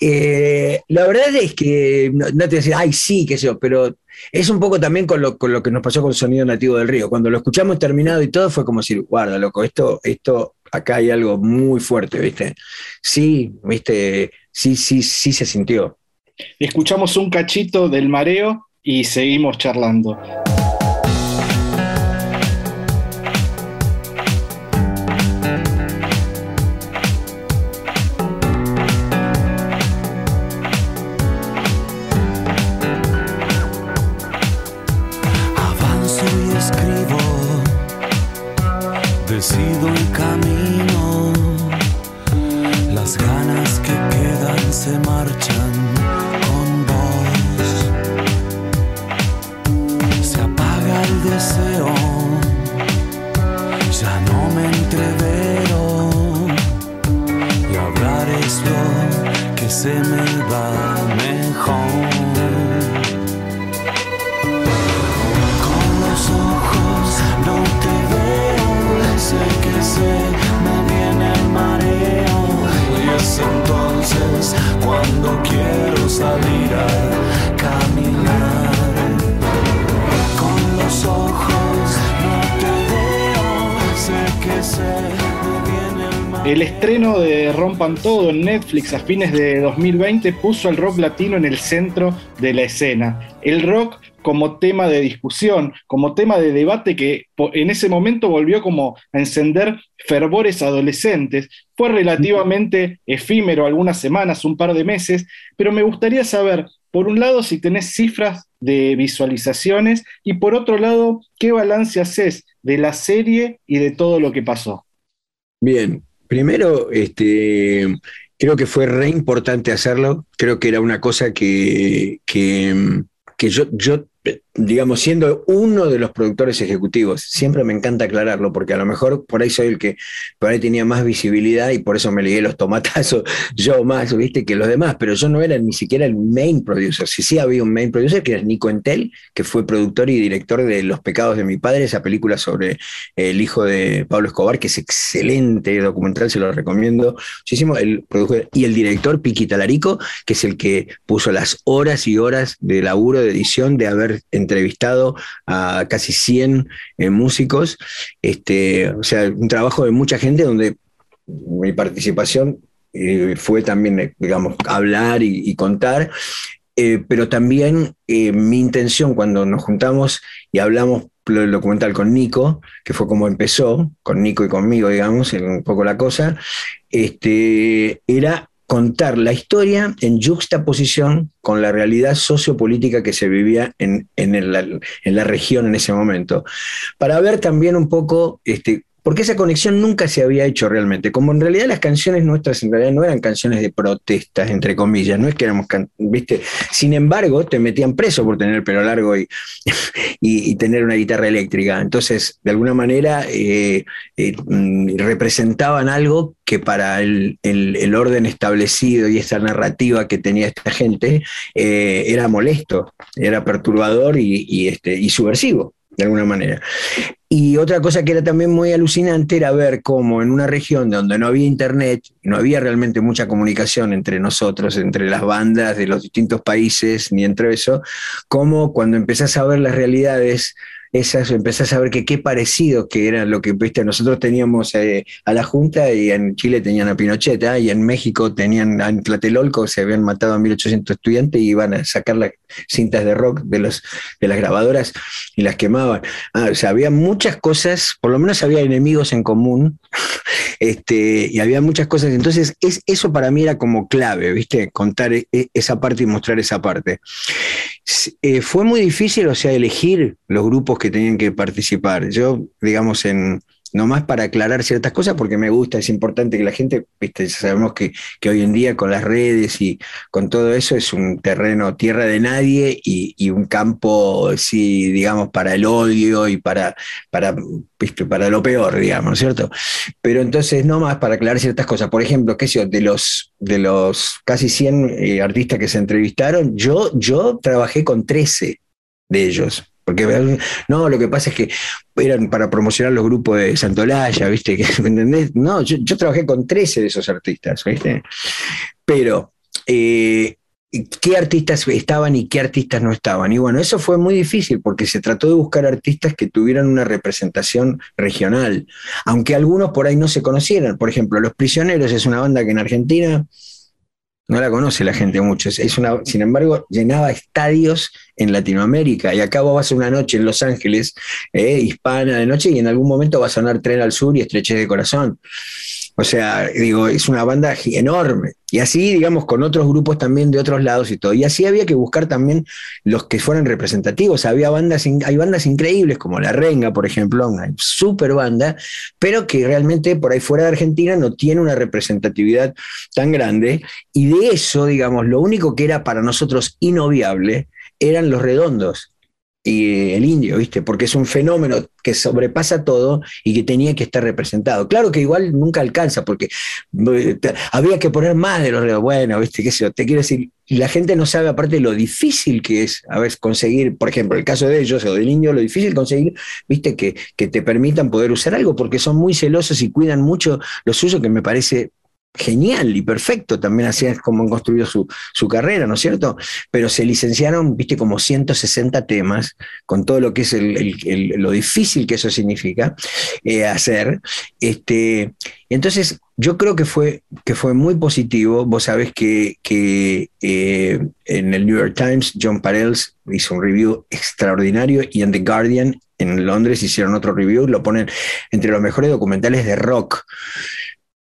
Eh, la verdad es que no, te voy a decir, ay, sí, qué sé yo, pero es un poco también con lo, con lo, que nos pasó con el sonido nativo del río. Cuando lo escuchamos terminado y todo, fue como decir, guarda, loco, esto, esto acá hay algo muy fuerte, ¿viste? Sí, ¿viste? Sí, sí, sí se sintió. Escuchamos un cachito del mareo y seguimos charlando. Quiero salir a caminar. Con los ojos no te veo, sé que se el estreno de Rompan Todo en Netflix a fines de 2020 puso al rock latino en el centro de la escena. El rock como tema de discusión, como tema de debate que en ese momento volvió como a encender fervores adolescentes. Fue relativamente efímero, algunas semanas, un par de meses, pero me gustaría saber, por un lado, si tenés cifras de visualizaciones y por otro lado, qué balance haces de la serie y de todo lo que pasó. Bien, Primero, este, creo que fue re importante hacerlo. Creo que era una cosa que, que, que yo, yo bit digamos, siendo uno de los productores ejecutivos, siempre me encanta aclararlo, porque a lo mejor por ahí soy el que por ahí tenía más visibilidad y por eso me ligué los tomatazos (laughs) yo más, viste, que los demás, pero yo no era ni siquiera el main producer. Sí, sí había un main producer que era Nico Entel, que fue productor y director de Los pecados de mi padre, esa película sobre el hijo de Pablo Escobar, que es excelente documental, se lo recomiendo muchísimo. El productor, y el director Piqui Talarico, que es el que puso las horas y horas de laburo, de edición, de haber entrevistado a casi 100 eh, músicos, este, o sea, un trabajo de mucha gente donde mi participación eh, fue también, eh, digamos, hablar y, contar, pero también mi intención cuando nos juntamos y hablamos el documental con Nico, que fue como empezó, con Nico y conmigo, digamos, un poco la cosa, este, era contar la historia en juxtaposición con la realidad sociopolítica que se vivía en, en, la región en ese momento, para ver también un poco este, porque esa conexión nunca se había hecho realmente. Como en realidad las canciones nuestras en realidad no eran canciones de protestas, entre comillas, no es que éramos, viste, sin embargo te metían preso por tener el pelo largo (laughs) y, y, tener una guitarra eléctrica. Entonces, de alguna manera eh, eh, mm, representaban algo que para el, orden establecido y esa narrativa que tenía esta gente eh, era molesto, era perturbador y, este, y subversivo de alguna manera. Y otra cosa que era también muy alucinante era ver cómo en una región donde no había internet, no había realmente mucha comunicación entre nosotros, entre las bandas de los distintos países, ni entre eso, cómo cuando empezás a ver las realidades esas, empezás a ver que qué parecido que era lo que, viste, nosotros teníamos eh, a la Junta y en Chile tenían a Pinochet, ¿ah? y en México tenían, en Tlatelolco se habían matado a 1800 estudiantes y iban a sacar las cintas de rock de, los, de las grabadoras y las quemaban. Ah, o sea, había muchas cosas, por lo menos había enemigos en común, este, y había muchas cosas. Entonces, es, eso para mí era como clave, ¿viste? Contar e, e, esa parte y mostrar esa parte. Eh, fue muy difícil, o sea, elegir los grupos que tenían que participar. Yo, digamos, en, nomás para aclarar ciertas cosas, porque me gusta, es importante que la gente, viste, sabemos que, hoy en día con las redes y con todo eso es un terreno tierra de nadie y, un campo, sí, digamos, para el odio y para, para, para lo peor, digamos, ¿cierto? Pero entonces, nomás para aclarar ciertas cosas, por ejemplo, qué yo, de los, de los casi 100 eh, artistas que se entrevistaron, yo, yo trabajé con 13 de ellos. Porque no, lo que pasa es que eran para promocionar los grupos de Santolaya, ¿viste? (laughs) ¿Me entendés? No, yo, trabajé con 13 de esos artistas, ¿viste? Pero, eh, ¿qué artistas estaban y qué artistas no estaban? Y bueno, eso fue muy difícil porque se trató de buscar artistas que tuvieran una representación regional, aunque algunos por ahí no se conocieran. Por ejemplo, Los Prisioneros es una banda que en Argentina no la conoce la gente mucho. Es una, sin embargo, llenaba estadios en Latinoamérica. Y acá vos vas una noche en Los Ángeles, eh, hispana de noche, y en algún momento va a sonar Tren al Sur y Estrechez de Corazón. O sea, digo, es una banda enorme. Y así, digamos, con otros grupos también de otros lados y todo. Y así había que buscar también los que fueran representativos. Había bandas, hay bandas increíbles como La Renga, por ejemplo, una super banda, pero que realmente por ahí fuera de Argentina no tiene una representatividad tan grande. Y de eso, digamos, lo único que era para nosotros inobviable eran los redondos y el indio, ¿viste? Porque es un fenómeno que sobrepasa todo y que tenía que estar representado. Claro que igual nunca alcanza, porque eh, había que poner más de los bueno, ¿viste? ¿Qué sé yo? Te quiero decir, la gente no sabe aparte lo difícil que es a veces conseguir, por ejemplo, el caso de ellos o del indio, lo difícil conseguir, viste, que, que te permitan poder usar algo, porque son muy celosos y cuidan mucho lo suyo, que me parece genial y perfecto, también así es como han construido su, carrera, ¿no es cierto? Pero se licenciaron, viste, como 160 temas, con todo lo que es lo difícil que eso significa eh, hacer. Este, entonces, yo creo que fue, que fue muy positivo. Vos sabés que, eh, en el New York Times, John Parells hizo un review extraordinario y en The Guardian, en Londres, hicieron otro review, lo ponen entre los mejores documentales de rock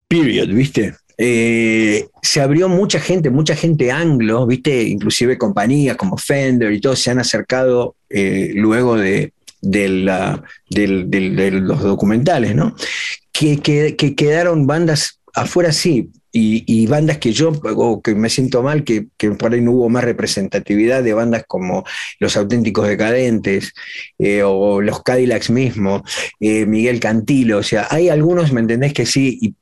period, ¿viste? Eh, se abrió mucha gente, mucha gente anglo, ¿viste? Inclusive compañías como Fender y todo se han acercado eh, luego de, la, los documentales, ¿no? Que, que, quedaron bandas afuera, sí, y, bandas que yo, o que me siento mal, que, que, por ahí no hubo más representatividad de bandas como Los Auténticos Decadentes eh, o Los Cadillacs mismo, Miguel Cantilo, o sea, hay algunos, ¿me entendés? Que sí,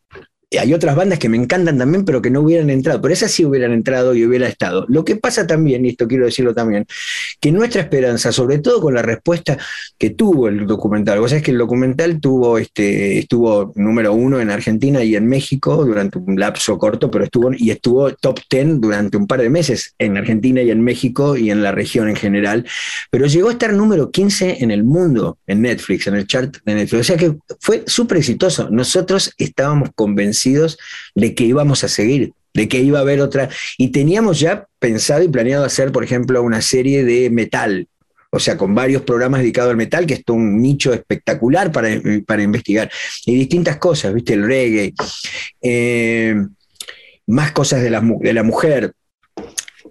hay otras bandas que me encantan también, pero que no hubieran entrado, pero esas sí hubieran entrado y hubiera estado. Lo que pasa también, y esto quiero decirlo también, que nuestra esperanza, sobre todo con la respuesta que tuvo el documental, vos sabés que el documental tuvo, este, estuvo número uno en Argentina y en México durante un lapso corto, pero estuvo, y estuvo top ten durante un par de meses en Argentina y en México y en la región en general, pero llegó a estar número 15 en el mundo, en Netflix, en el chart de Netflix. O sea que fue súper exitoso. Nosotros estábamos convencidos de que íbamos a seguir, de que iba a haber otra. Y teníamos ya pensado y planeado hacer, por ejemplo, una serie de metal, o sea, con varios programas dedicados al metal, que es un nicho espectacular para, para investigar. Y distintas cosas, ¿viste? El reggae, eh, más cosas de la, de la mujer.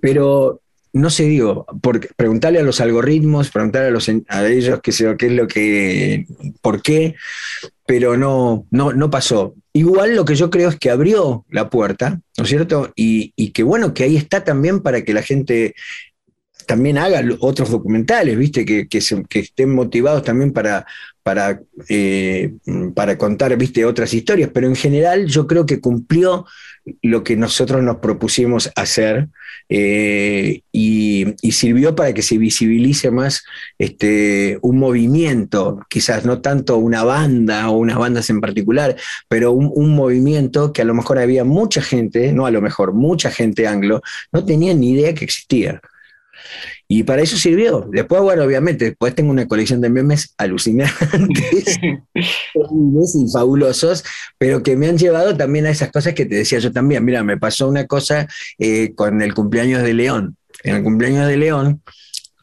Pero no sé, digo, porque preguntarle a los algoritmos, preguntarle a, los, ellos qué, sé, qué es lo que, por qué, pero no, no, no pasó. Igual lo que yo creo es que abrió la puerta, ¿no es cierto? Y, que bueno, que ahí está también para que la gente también haga otros documentales, ¿viste? Que, que, estén motivados también para, para, eh, para contar, ¿viste? Otras historias. Pero en general yo creo que cumplió lo que nosotros nos propusimos hacer eh, y, sirvió para que se visibilice más este, un movimiento, quizás no tanto una banda o unas bandas en particular, pero un, un, movimiento que a lo mejor había mucha gente, no a lo mejor, mucha gente anglo, no tenía ni idea que existía. Y para eso sirvió. Después, bueno, obviamente, después tengo una colección de memes alucinantes (laughs) (laughs) y fabulosos, pero que me han llevado también a esas cosas que te decía yo también. Mira, me pasó una cosa eh, con el cumpleaños de León. En el cumpleaños de León,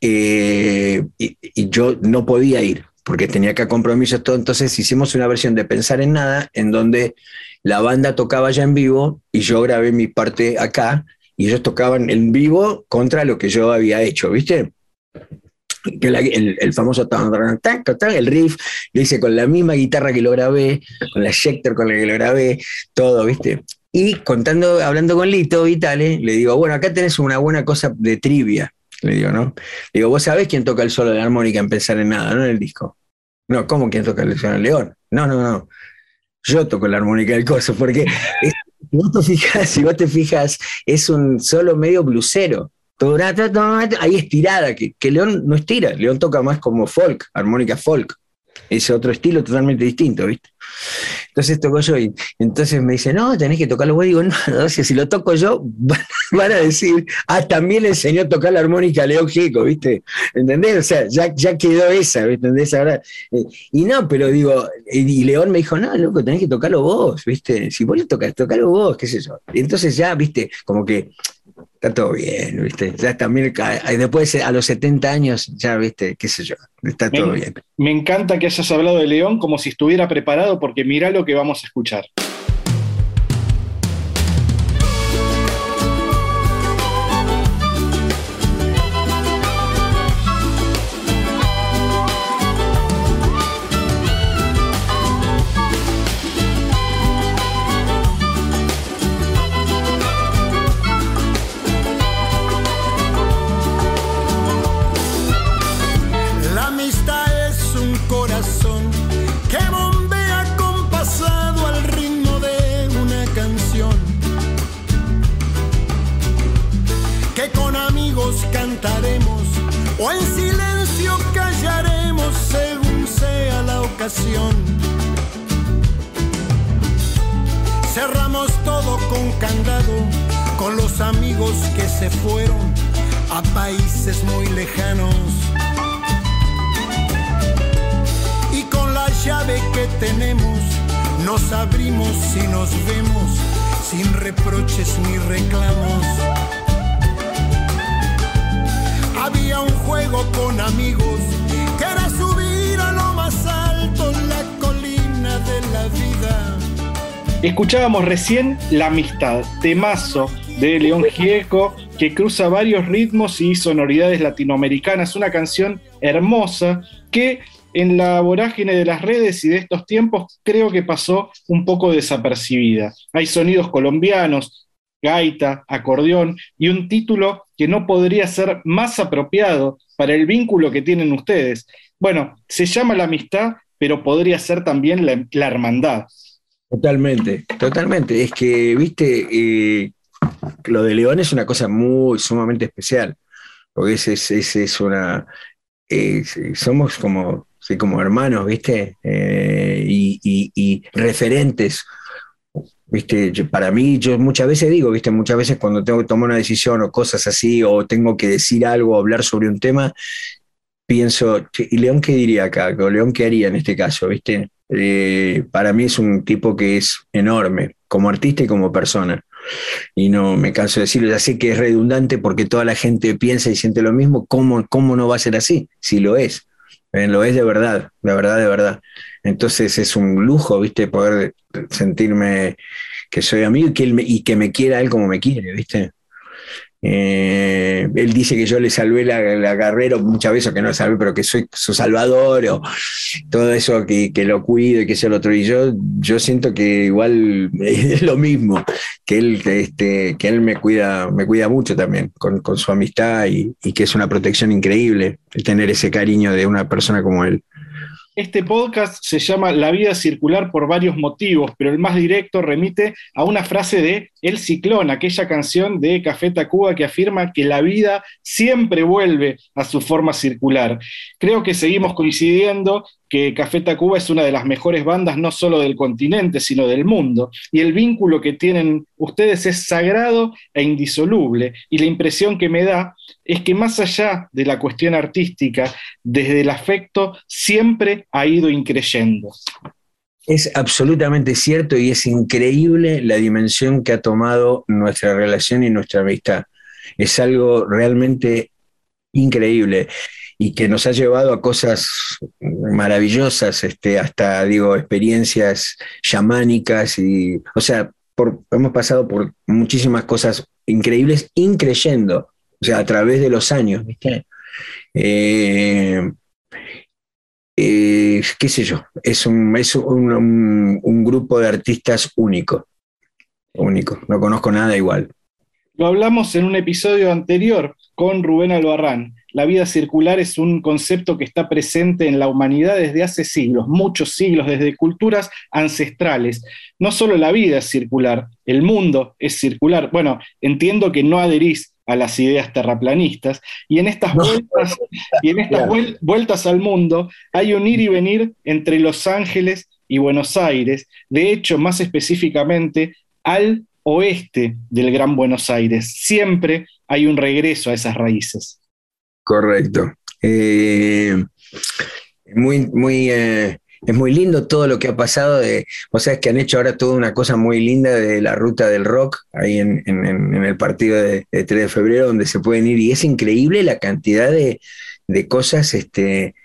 eh, y, yo no podía ir porque tenía que compromisos todo. Entonces hicimos una versión de Pensar en Nada, en donde la banda tocaba ya en vivo y yo grabé mi parte acá y ellos tocaban en vivo contra lo que yo había hecho, ¿viste? Que el, el, famoso el riff, lo hice con la misma guitarra que lo grabé, con la Schecter con la que lo grabé, todo, ¿viste? Y contando, hablando con Lito Vitale, le digo, bueno, acá tenés una buena cosa de trivia, le digo, ¿no? Le digo, vos sabés quién toca el solo de la armónica en Pensar en Nada, ¿no? En el disco. No, ¿cómo quién toca el solo de León? No, no, no. Yo toco la armónica del coso, porque si vos te fijas, (laughs) si vos te fijas, es un solo medio blusero. Ahí estirada, que, que León no estira, León toca más como folk, armónica folk. Es otro estilo totalmente distinto, ¿viste? Entonces toco yo y entonces me dice, no, tenés que tocarlo vos. Digo, no, si lo toco yo, (laughs) van a decir, ah, también le enseñó a tocar la armónica a León Gieco, ¿viste? ¿Entendés? O sea, ya, ya quedó esa, ¿entendés? Ahora, eh, y no, pero digo, y León me dijo, no, loco, tenés que tocarlo vos, ¿viste? Si vos le tocas, tocalo vos, qué sé yo. Y entonces ya, ¿viste? Como que está todo bien, ¿viste? Ya también, después a los 70 años, ya, ¿viste? ¿Qué sé yo? Está todo bien. Me encanta que hayas hablado de León como si estuviera preparado, porque mira lo que vamos a escuchar. Amigos que se fueron a países muy lejanos. Y con la llave que tenemos, nos abrimos y nos vemos sin reproches ni reclamos. Había un juego con amigos que era subir a lo más alto la colina de la vida. Escuchábamos recién La Amistad, temazo de León Gieco, que cruza varios ritmos y sonoridades latinoamericanas. Una canción hermosa que en la vorágine de las redes y de estos tiempos creo que pasó un poco desapercibida. Hay sonidos colombianos, gaita, acordeón y un título que no podría ser más apropiado para el vínculo que tienen ustedes. Bueno, se llama la amistad, pero podría ser también la, hermandad. Totalmente, totalmente. Es que, viste, eh, lo de León es una cosa muy sumamente especial, porque es, es, es, es una... somos como, sí, como hermanos, ¿viste? Eh, y, y- referentes. ¿Viste? Para mí, yo muchas veces digo, ¿viste? Muchas veces cuando tengo que tomar una decisión o cosas así, o tengo que decir algo, o hablar sobre un tema, pienso, "Che, ¿y León qué diría acá? ¿O León qué haría en este caso? ¿Viste? Eh, para mí es un tipo que es enorme, como artista y como persona. Y no me canso de decirlo, ya sé que es redundante porque toda la gente piensa y siente lo mismo, ¿cómo, cómo no va a ser así? Si lo es, Eh, lo es de verdad, de verdad, de verdad. Entonces es un lujo, ¿viste? Poder sentirme que soy amigo y que, él me, y que me quiera él como me quiere, ¿viste? Eh, él dice que yo le salvé la, la carrera muchas veces, que no la salvé, pero que soy su salvador, o todo eso, que, que lo cuido y que sea el otro. Y yo, yo siento que igual (laughs) es lo mismo, que él, este, que él me cuida, me cuida mucho también con, con su amistad y, y que es una protección increíble tener ese cariño de una persona como él. Este podcast se llama La vida circular por varios motivos, pero el más directo remite a una frase de El Ciclón, aquella canción de Café Tacuba que afirma que la vida siempre vuelve a su forma circular. Creo que seguimos coincidiendo que Café Tacuba es una de las mejores bandas no solo del continente, sino del mundo, y el vínculo que tienen ustedes es sagrado e indisoluble, y la impresión que me da es que más allá de la cuestión artística, desde el afecto siempre ha ido increyendo. Es absolutamente cierto y es increíble la dimensión que ha tomado nuestra relación y nuestra amistad. Es algo realmente increíble y que nos ha llevado a cosas maravillosas, este, hasta, digo, experiencias chamánicas y, o sea, hemos pasado por muchísimas cosas increíbles, increyendo, o sea, a través de los años. Eh, eh, qué sé yo, es un, es un, un- un grupo de artistas único, único, no conozco nada igual. Lo hablamos en un episodio anterior con Rubén Albarrán. La vida circular es un concepto que está presente en la humanidad desde hace siglos, muchos siglos, desde culturas ancestrales. No solo la vida es circular, el mundo es circular. Bueno, entiendo que no adherís a las ideas terraplanistas y en estas No. vueltas y en estas Claro. vuel- vueltas al mundo hay un ir y venir entre Los Ángeles y Buenos Aires, de hecho, más específicamente al oeste del Gran Buenos Aires. Siempre hay un regreso a esas raíces. Correcto. Eh, muy, muy, eh, es muy lindo todo lo que ha pasado. De, o sea, es que han hecho ahora toda una cosa muy linda de la ruta del rock ahí en, en- el partido de, de 3 de febrero, donde se pueden ir. Y es increíble la cantidad de, de cosas este,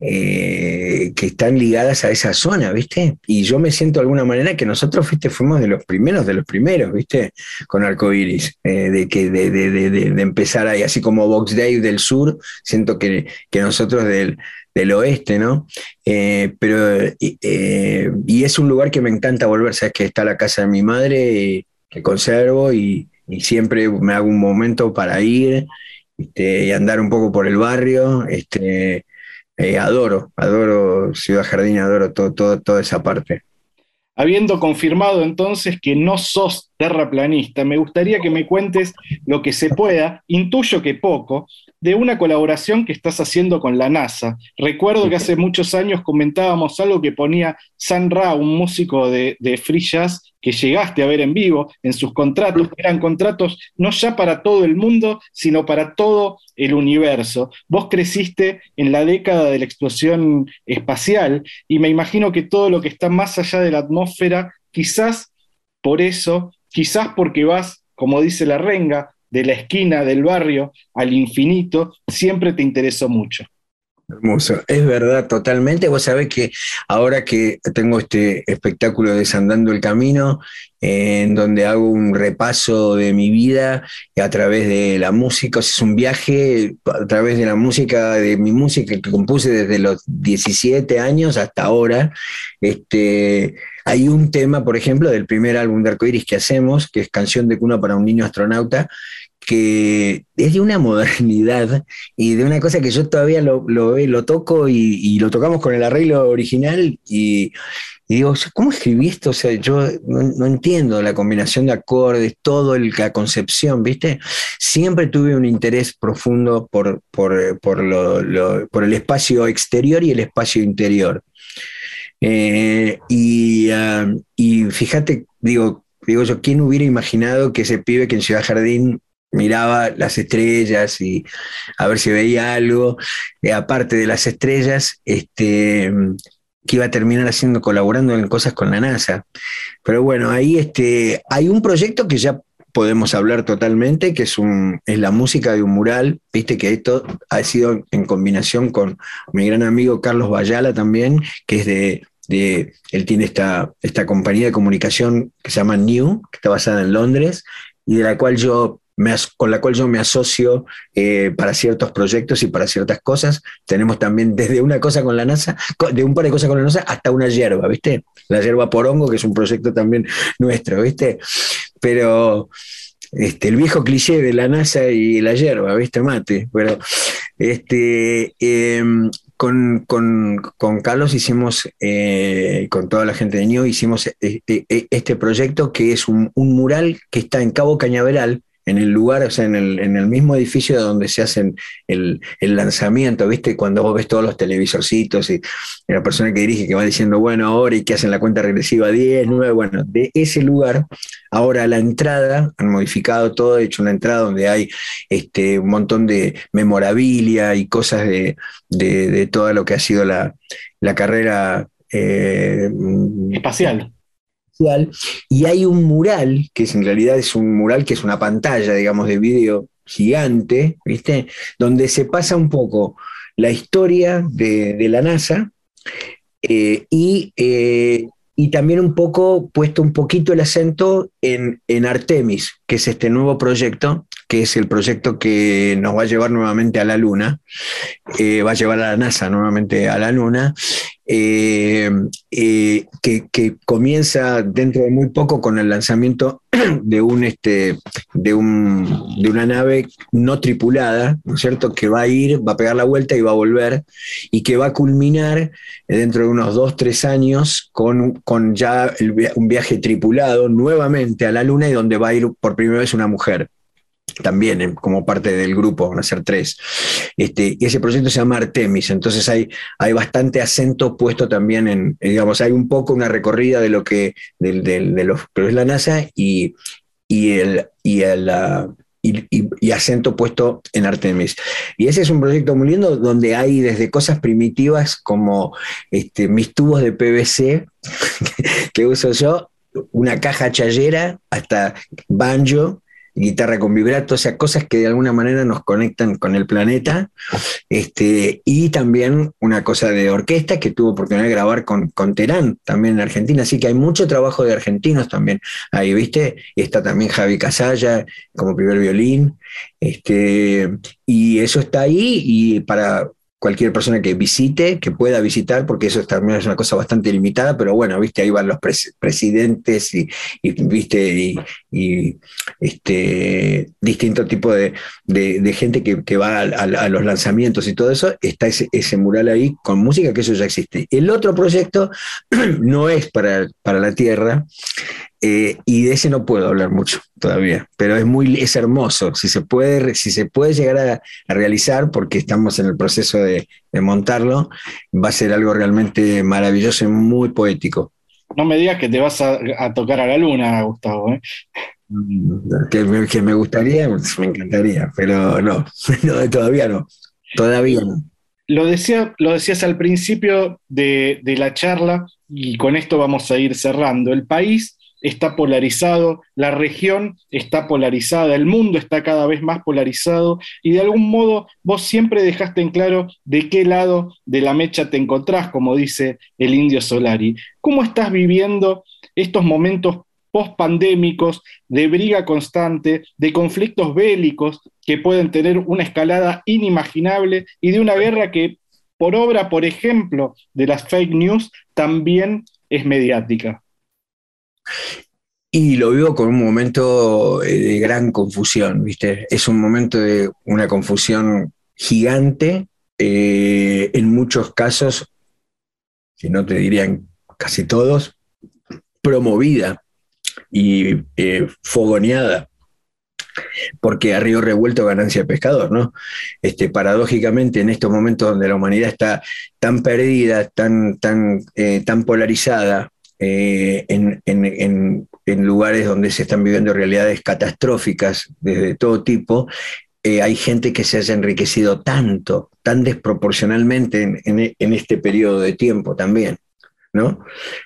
eh, que están ligadas a esa zona, ¿viste? Y yo me siento de alguna manera que nosotros, ¿viste? Fuimos de los primeros, de los primeros, ¿viste? Con Arcoiris, eh, de, de, de- de- de- empezar ahí, así como Box Day del sur, siento que, que nosotros del, del oeste, ¿no? Eh, pero, y, eh, y es un lugar que me encanta volver, sabes que está la casa de mi madre, que conservo y, y siempre me hago un momento para ir este, y andar un poco por el barrio. Este, eh, adoro, adoro Ciudad Jardín, adoro todo, todo, toda esa parte. Habiendo confirmado entonces que no sos terraplanista, me gustaría que me cuentes lo que se pueda, intuyo que poco, de una colaboración que estás haciendo con la NASA. Recuerdo que hace muchos años comentábamos algo que ponía San Ra, un músico de, de que llegaste a ver en vivo, en sus contratos, que eran contratos no ya para todo el mundo, sino para todo el universo. Vos creciste en la década de la explosión espacial y me imagino que todo lo que está más allá de la atmósfera, quizás por eso, quizás porque vas, como dice la renga, de la esquina del barrio al infinito, siempre te interesó mucho. Hermoso, es verdad, totalmente. Vos sabés que ahora que tengo este espectáculo Desandando el Camino, en donde hago un repaso de mi vida a través de la música, es un viaje a través de la música, de mi música que compuse desde los 17 años hasta ahora. Este, hay un tema, por ejemplo, del primer álbum de Arcoiris que hacemos, que es Canción de Cuna para un Niño Astronauta, que es de una (laughs) modernidad y de una cosa que yo todavía lo, lo, lo toco y, lo tocamos con el arreglo original y, digo, ¿cómo escribí esto? O sea, yo no, entiendo la combinación de acordes, todo la concepción, ¿viste? Siempre tuve un interés profundo por, por, por el espacio exterior y el espacio interior. Eh, y, ah, y fíjate, digo, digo yo, ¿quién hubiera imaginado que ese pibe que en Ciudad Jardín miraba las estrellas y a ver si veía algo, eh, aparte de las estrellas, este, que iba a terminar haciendo, colaborando en cosas con la NASA. Pero bueno, ahí este, hay un proyecto que ya podemos hablar totalmente, que es, la música de un mural, viste que esto ha sido en combinación con mi gran amigo Carlos Bayala también, que es de, él tiene esta, esta compañía de comunicación que se llama New, que está basada en Londres, y de la cual yo con la cual yo me asocio eh, para ciertos proyectos y para ciertas cosas. Tenemos también desde una cosa con la NASA, de un par de cosas con la NASA, hasta una hierba, ¿viste? La hierba porongo, que es un proyecto también nuestro, ¿viste? Pero este, el viejo cliché de la NASA y la hierba, ¿viste? Mate. Pero este, em, con, Carlos hicimos, eh, con toda la gente de NIO, hicimos este, este proyecto que es un, un, mural que está en Cabo Cañaveral, en el lugar, o sea, en el, en el mismo edificio donde se hacen el, lanzamiento, ¿viste? Cuando vos ves todos los televisorcitos y, la persona que dirige que va diciendo, bueno, ahora y que hacen la cuenta regresiva 10, 9, bueno, de ese lugar, ahora la entrada, han modificado todo, hecho una entrada donde hay este, un montón de memorabilia y cosas de, de, todo lo que ha sido la, carrera eh, espacial y hay un mural, que en realidad es un mural que es una pantalla, digamos, de vídeo gigante, ¿viste? Donde se pasa un poco la historia de, la NASA eh, y, eh, y, también un poco, puesto un poquito el acento en, en, Artemis, que es este nuevo proyecto, que es el proyecto que nos va a llevar nuevamente a la Luna, eh, va a llevar a la NASA nuevamente a la Luna, eh, eh, que, comienza dentro de muy poco con el lanzamiento (clears throat) de, un, este, de, un, de una nave no tripulada, ¿no es cierto?, que va a ir, va a pegar la vuelta y va a volver, y que va a culminar dentro de unos dos, tres años con, con ya un viaje tripulado nuevamente a la Luna y donde va a ir por primera vez una mujer también como parte del grupo, van a ser tres. Este, y ese proyecto se llama Artemis, entonces hay, hay bastante acento puesto también en, digamos, hay un poco una recorrida de lo que, de, es la NASA y, y el, y el y, acento puesto en Artemis. Y ese es un proyecto muy lindo donde hay desde cosas primitivas como este, mis tubos de PVC (laughs) que uso yo, una caja chayera, hasta banjo, guitarra con vibrato, o sea, cosas que de alguna manera nos conectan con el planeta. Este, y también una cosa de orquesta que tuvo oportunidad de grabar con, con Terán, también en Argentina. Así que hay mucho trabajo de argentinos también ahí, ¿viste? Está también Javi Casalla como primer violín. Este, y eso está ahí y para cualquier persona que visite, que pueda visitar, porque eso también es una cosa bastante limitada, pero bueno, viste, ahí van los presidentes y, viste, y, este, distinto tipo de, gente que, va a, los lanzamientos y todo eso, está ese, ese, mural ahí con música, que eso ya existe. El otro proyecto (clears throat) no es para, para la Tierra, eh, y de ese no puedo hablar mucho todavía, pero es muy es hermoso. Si se puede, si se puede llegar a, realizar, porque estamos en el proceso de, montarlo, va a ser algo realmente maravilloso y muy poético. No me digas que te vas a, tocar a la luna, Gustavo. ¿eh? Mm, que, me gustaría, me encantaría, pero (laughs) no, todavía no. Todavía no. Lo, decía, lo decías al principio de, de la charla, y con esto vamos a ir cerrando. El país está polarizado, la región está polarizada, el mundo está cada vez más polarizado y de algún modo vos siempre dejaste en claro de qué lado de la mecha te encontrás, como dice el indio Solari. ¿Cómo estás viviendo estos momentos post-pandémicos de briga constante, de conflictos bélicos que pueden tener una escalada inimaginable y de una guerra que, por obra, por ejemplo, de las fake news, también es mediática? Y lo vivo con un momento eh, de gran confusión, ¿viste? Es un momento de una confusión gigante, eh, en muchos casos, si no te dirían casi todos, promovida y eh, fogoneada porque a río revuelto ganancia de pescador, ¿no? Este, paradójicamente, en estos momentos donde la humanidad está tan perdida, tan, tan, tan polarizada, eh, en, lugares donde se están viviendo realidades catastróficas de todo tipo, eh, hay gente que se haya enriquecido tanto, tan desproporcionalmente en, este periodo de tiempo también. ¿no?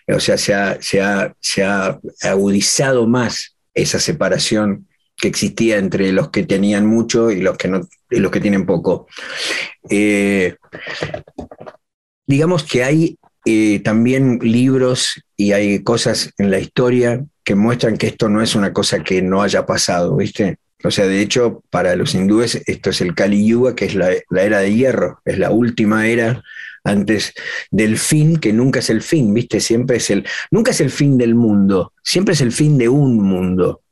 O sea, se ha, se ha, agudizado más esa separación que existía entre los que tenían mucho y los que, no, los que tienen poco. Eh, digamos que hay eh, también libros y hay cosas en la historia que muestran que esto no es una cosa que no haya pasado, ¿viste? O sea, de hecho, para los hindúes esto es el Kali Yuga, que es la, era de hierro, es la última era antes del fin, que nunca es el fin, ¿viste? Siempre es el, nunca es el fin del mundo, siempre es el fin de un mundo.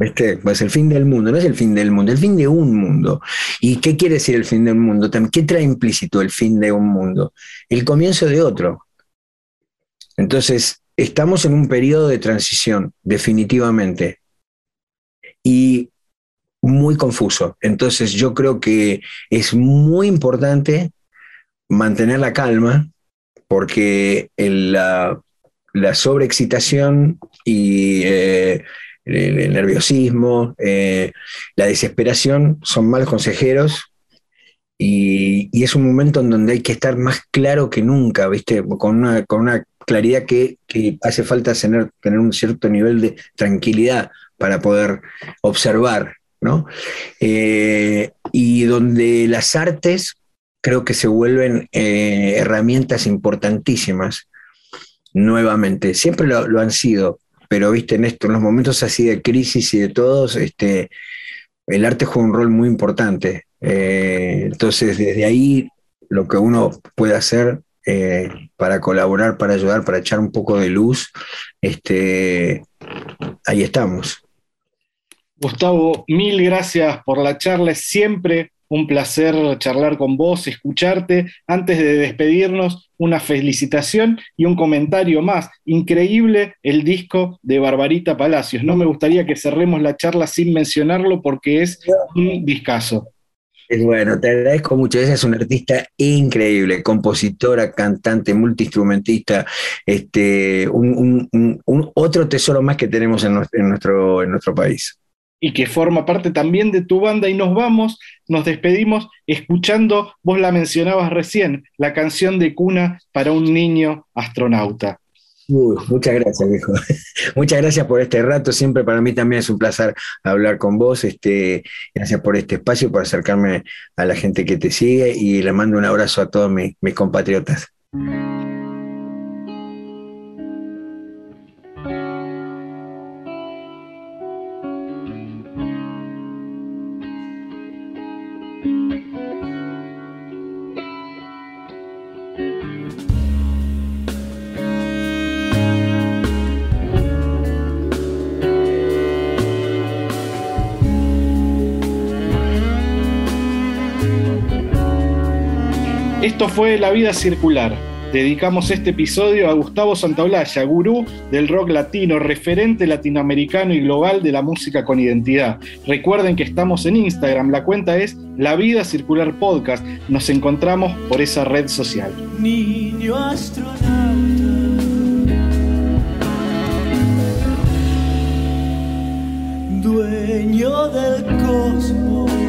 ¿Viste? Pues el fin del mundo, no es el fin del mundo, el fin de un mundo. ¿Y qué quiere decir el fin del mundo? ¿Qué trae implícito el fin de un mundo? El comienzo de otro. Entonces, estamos en un periodo de transición, definitivamente. Y muy confuso. Entonces, yo creo que es muy importante mantener la calma, porque la, sobreexcitación y eh, el, nerviosismo, eh, la desesperación son malos consejeros y, es un momento en donde hay que estar más claro que nunca, ¿viste? Con una, con una claridad que, hace falta tener, tener un cierto nivel de tranquilidad para poder observar, ¿no? Eh, y donde las artes creo que se vuelven eh, herramientas importantísimas nuevamente. Siempre lo, han sido, pero viste, en esto, en los momentos así de crisis y de todos, este, el arte juega un rol muy importante. Eh, entonces, desde ahí, lo que uno puede hacer eh, para colaborar, para ayudar, para echar un poco de luz, este, ahí estamos. Gustavo, mil gracias por la charla. Siempre un placer charlar con vos, escucharte. Antes de despedirnos, una felicitación y un comentario más. Increíble el disco de Barbarita Palacios. No me gustaría que cerremos la charla sin mencionarlo porque es un discazo. Bueno, te agradezco mucho. Es una artista increíble, compositora, cantante, multiinstrumentista, este, un, otro tesoro más que tenemos en nuestro, en nuestro país y que forma parte también de tu banda. Y nos vamos, nos despedimos escuchando, vos la mencionabas recién, la canción de cuna para un niño astronauta. muchas gracias, viejo. (laughs) muchas gracias por este rato. Siempre para mí también es un placer hablar con vos. Este, gracias por este espacio, por acercarme a la gente que te sigue y le mando un abrazo a todos mis compatriotas. Esto fue La Vida Circular. Dedicamos este episodio a Gustavo Santaolalla, gurú del rock latino, referente latinoamericano y global de la música con identidad. Recuerden que estamos en Instagram, la cuenta es La Vida Circular Podcast. Nos encontramos por esa red social. Niño astronauta. Dueño del cosmos.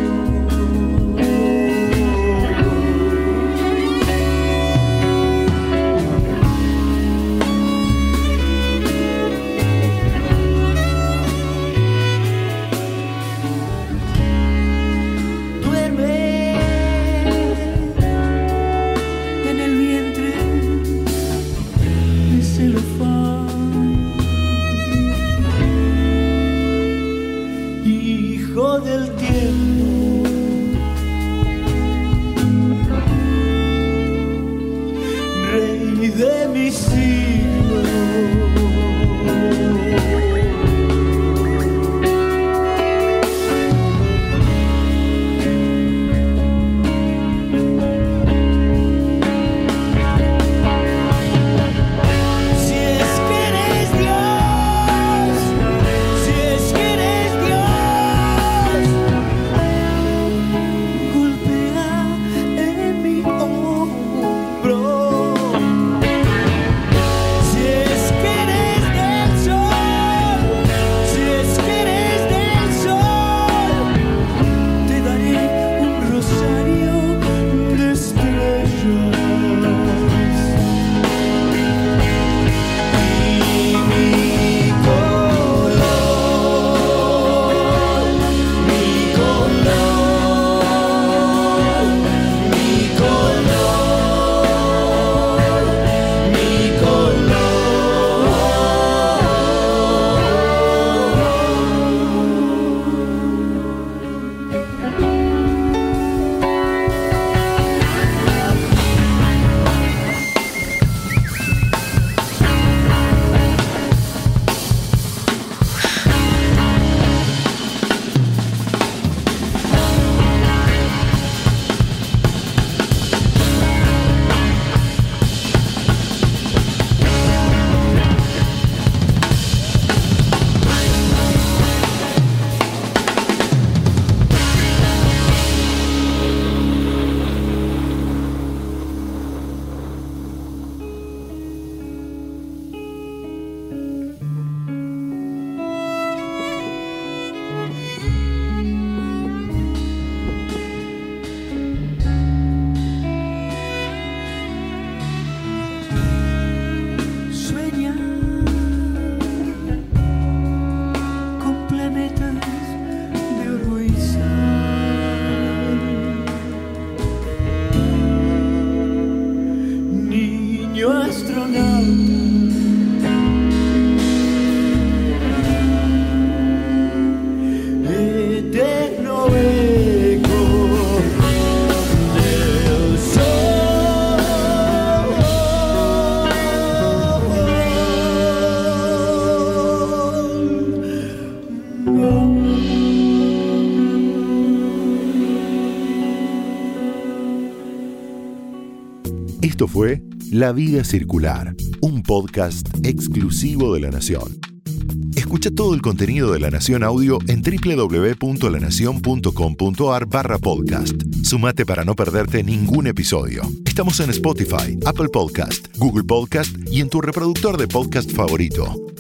Esto fue La Vida Circular, un podcast exclusivo de La Nación. Escucha todo el contenido de La Nación Audio en www.lanacion.com.ar barra podcast. Sumate para no perderte ningún episodio. Estamos en Spotify, Apple Podcast, Google Podcast y en tu reproductor de podcast favorito.